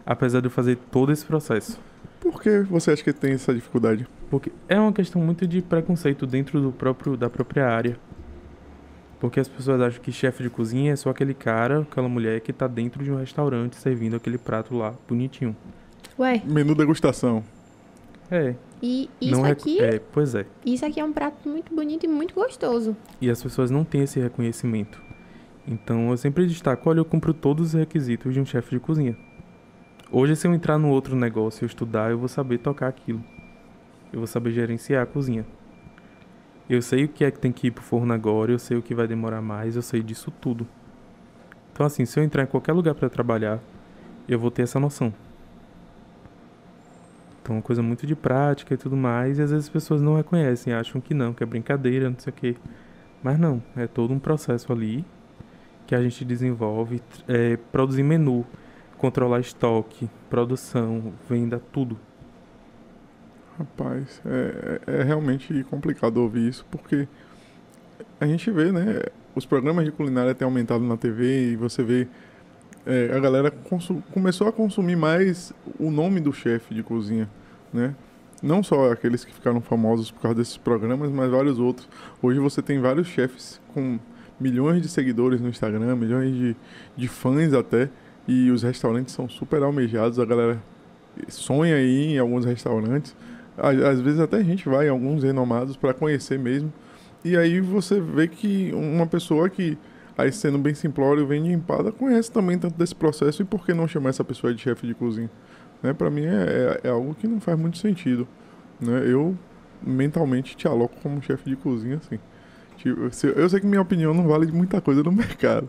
Apesar de eu fazer todo esse processo. Por que você acha que tem essa dificuldade? Porque é uma questão muito de preconceito dentro do próprio, da própria área. Porque as pessoas acham que chefe de cozinha é só aquele cara, aquela mulher que tá dentro de um restaurante servindo aquele prato lá, bonitinho. Ué, Menu degustação. É. e isso não aqui, É, pois é. isso aqui é um prato muito bonito e muito gostoso. E as pessoas não têm esse reconhecimento. Então eu sempre destaco, olha, eu cumpro todos os requisitos de um chefe de cozinha. Hoje, se eu entrar no outro negócio e estudar, eu vou saber tocar aquilo. Eu vou saber gerenciar a cozinha. Eu sei o que é que tem que ir pro forno agora, eu sei o que vai demorar mais, eu sei disso tudo. Então assim, se eu entrar em qualquer lugar para trabalhar, eu vou ter essa noção. Então é uma coisa muito de prática e tudo mais, e às vezes as pessoas não reconhecem, acham que não, que é brincadeira, não sei o quê. Mas não, é todo um processo ali que a gente desenvolve, é, produzir menu, controlar estoque, produção, venda, tudo. Rapaz, é, é é realmente complicado ouvir isso, porque a gente vê, né? Os programas de culinária têm aumentado na TV e você vê é, a galera começou a consumir mais o nome do chefe de cozinha, né? Não só aqueles que ficaram famosos por causa desses programas, mas vários outros. Hoje você tem vários chefes com milhões de seguidores no Instagram, milhões de, de fãs até, e os restaurantes são super almejados, a galera sonha aí em alguns restaurantes. Às, às vezes até a gente vai em alguns renomados para conhecer mesmo. E aí você vê que uma pessoa que, aí sendo bem simplório, vem de empada, conhece também tanto desse processo e por que não chamar essa pessoa de chefe de cozinha? Né? Para mim é, é, é algo que não faz muito sentido. Né? Eu mentalmente te aloco como chefe de cozinha, assim. Tipo, se- Eu sei que minha opinião não vale de muita coisa no mercado,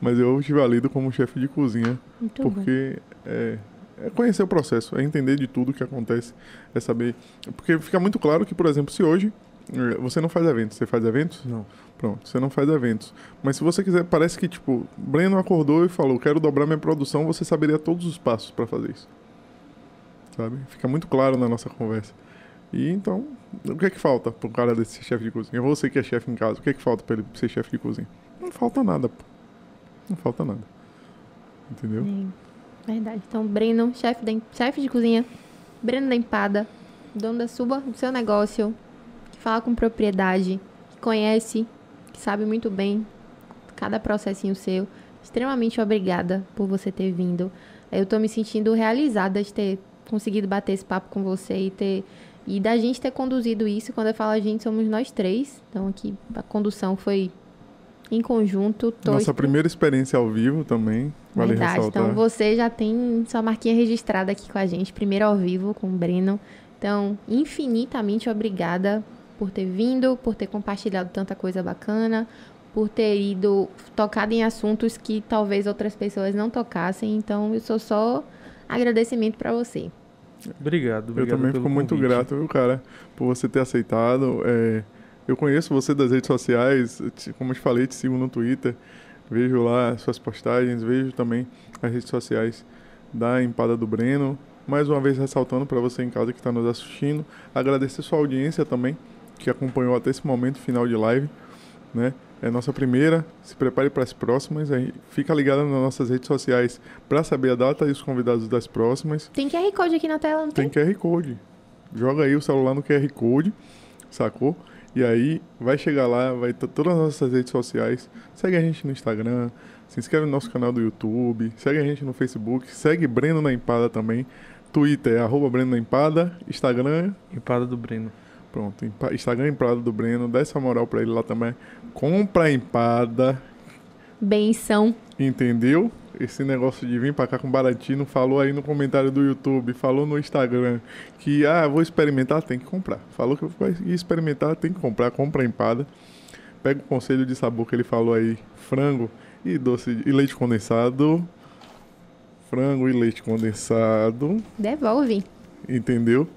mas eu te valido como chefe de cozinha Muito porque é, é conhecer o processo, é entender de tudo que acontece, é saber. Porque fica muito claro que, por exemplo, se hoje eh, você não faz eventos, você faz eventos? Não. Pronto, você não faz eventos. Mas se você quiser, parece que, tipo, Breno acordou e falou: quero dobrar minha produção, você saberia todos os passos para fazer isso. Sabe? Fica muito claro na nossa conversa. E então, o que é que falta pro cara desse chefe de cozinha? Você que é chefe em casa, o que é que falta para ele ser chefe de cozinha? Não falta nada, pô. Não falta nada. Entendeu? É, verdade. Então, Breno, chefe, da, chefe de cozinha, Breno da Empada, dono da sua, do seu negócio, que fala com propriedade, que conhece, que sabe muito bem cada processinho seu. Extremamente obrigada por você ter vindo. Eu tô me sentindo realizada de ter conseguido bater esse papo com você e ter e da gente ter conduzido isso. Quando eu falo a gente, somos nós três. Então aqui a condução foi em conjunto. Nossa esper- primeira experiência ao vivo também, vale Verdade. ressaltar. Então você já tem sua marquinha registrada aqui com a gente, primeiro ao vivo com o Breno. Então, infinitamente obrigada por ter vindo, por ter compartilhado tanta coisa bacana, por ter ido tocado em assuntos que talvez outras pessoas não tocassem. Então, eu sou só agradecimento para você. Obrigado, Eu obrigado também pelo fico muito convite. grato, viu, cara, por você ter aceitado. É, eu conheço você das redes sociais, eu te- como eu te falei, te sigo no Twitter, vejo lá suas postagens, vejo também as redes sociais da Empada do Breno. Mais uma vez ressaltando para você em casa que está nos assistindo, agradecer sua audiência também, que acompanhou até esse momento final de live, né? É nossa primeira, se prepare para as próximas, aí fica ligado nas nossas redes sociais para saber a data e os convidados das próximas. Tem QR Code aqui na tela, não tem? Tem QR Code. Joga aí o celular no QR Code, sacou? E aí vai chegar lá, vai ter todas as nossas redes sociais. Segue a gente no Instagram, se inscreve no nosso canal do YouTube, segue a gente no Facebook, segue Breno na Empada também. Twitter é arroba Breno na Empada, Instagram, Empada do Breno. Pronto, Instagram Empada do Breno, dá essa moral pra ele lá também. Compra empada, benção. Entendeu? Esse negócio de vir pra cá com baratinho, falou aí no comentário do YouTube, falou no Instagram que, ah, vou experimentar, tem que comprar. Falou que vai experimentar, tem que comprar, compra empada. Pega o conselho de sabor que ele falou aí, frango e doce e leite condensado. Frango e leite condensado. Devolve. Entendeu?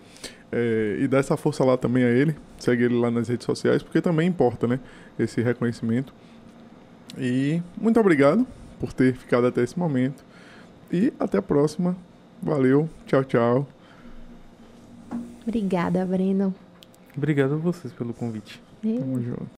É, e dá essa força lá também a ele. Segue ele lá nas redes sociais, porque também importa, né? Esse reconhecimento. E muito obrigado por ter ficado até esse momento. E até a próxima. Valeu. Tchau, tchau. Obrigada, Breno. Obrigado a vocês pelo convite. Eu- Tamo junto.